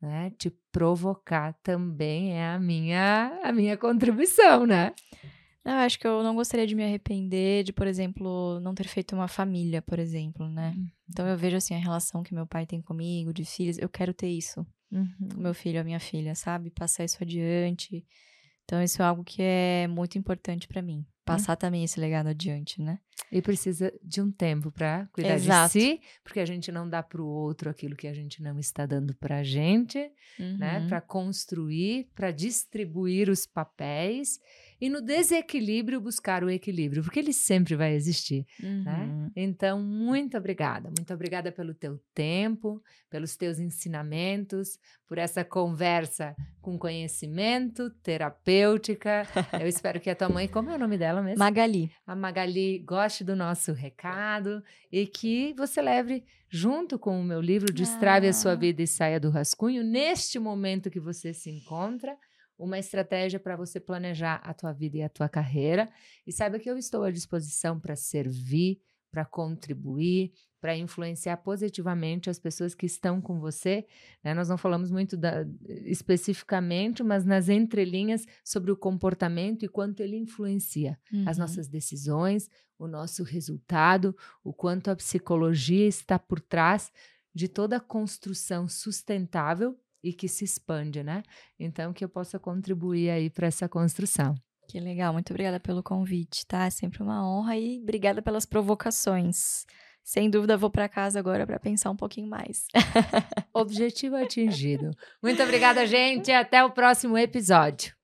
né, te provocar também é a minha a minha contribuição, né? Não, eu acho que eu não gostaria de me arrepender de, por exemplo, não ter feito uma família, por exemplo, né? Uhum. Então eu vejo assim a relação que meu pai tem comigo, de filhos, eu quero ter isso. Uhum. com meu filho, a minha filha, sabe? Passar isso adiante. Então isso é algo que é muito importante pra mim. Passar também esse legado adiante, né? E precisa de um tempo para cuidar Exato. de si, porque a gente não dá para o outro aquilo que a gente não está dando para a gente, né? Uhum. Para construir, para distribuir os papéis e no desequilíbrio buscar o equilíbrio, porque ele sempre vai existir. né? Uhum. Então, muito obrigada. Muito obrigada pelo teu tempo, pelos teus ensinamentos, por essa conversa com conhecimento, terapêutica. Eu <laughs> espero que a tua mãe, como é o nome dela mesmo? Magali. A Magali goste do nosso recado e que você leve junto com o meu livro Destrave a sua Ah. vida e saia do rascunho, neste momento que você se encontra, uma estratégia para você planejar a tua vida e a tua carreira. E saiba que eu estou à disposição para servir, para contribuir, para influenciar positivamente as pessoas que estão com você. né? Nós não falamos muito da- especificamente, mas nas entrelinhas sobre o comportamento e quanto ele influencia as Uhum. nossas decisões, o nosso resultado, o quanto a psicologia está por trás de toda a construção sustentável e que se expande, né? Então, que eu possa contribuir aí para essa construção. Que legal, muito obrigada pelo convite, tá? É sempre uma honra e obrigada pelas provocações. Sem dúvida, vou para casa agora para pensar um pouquinho mais. Objetivo atingido. Muito obrigada, gente. Até o próximo episódio.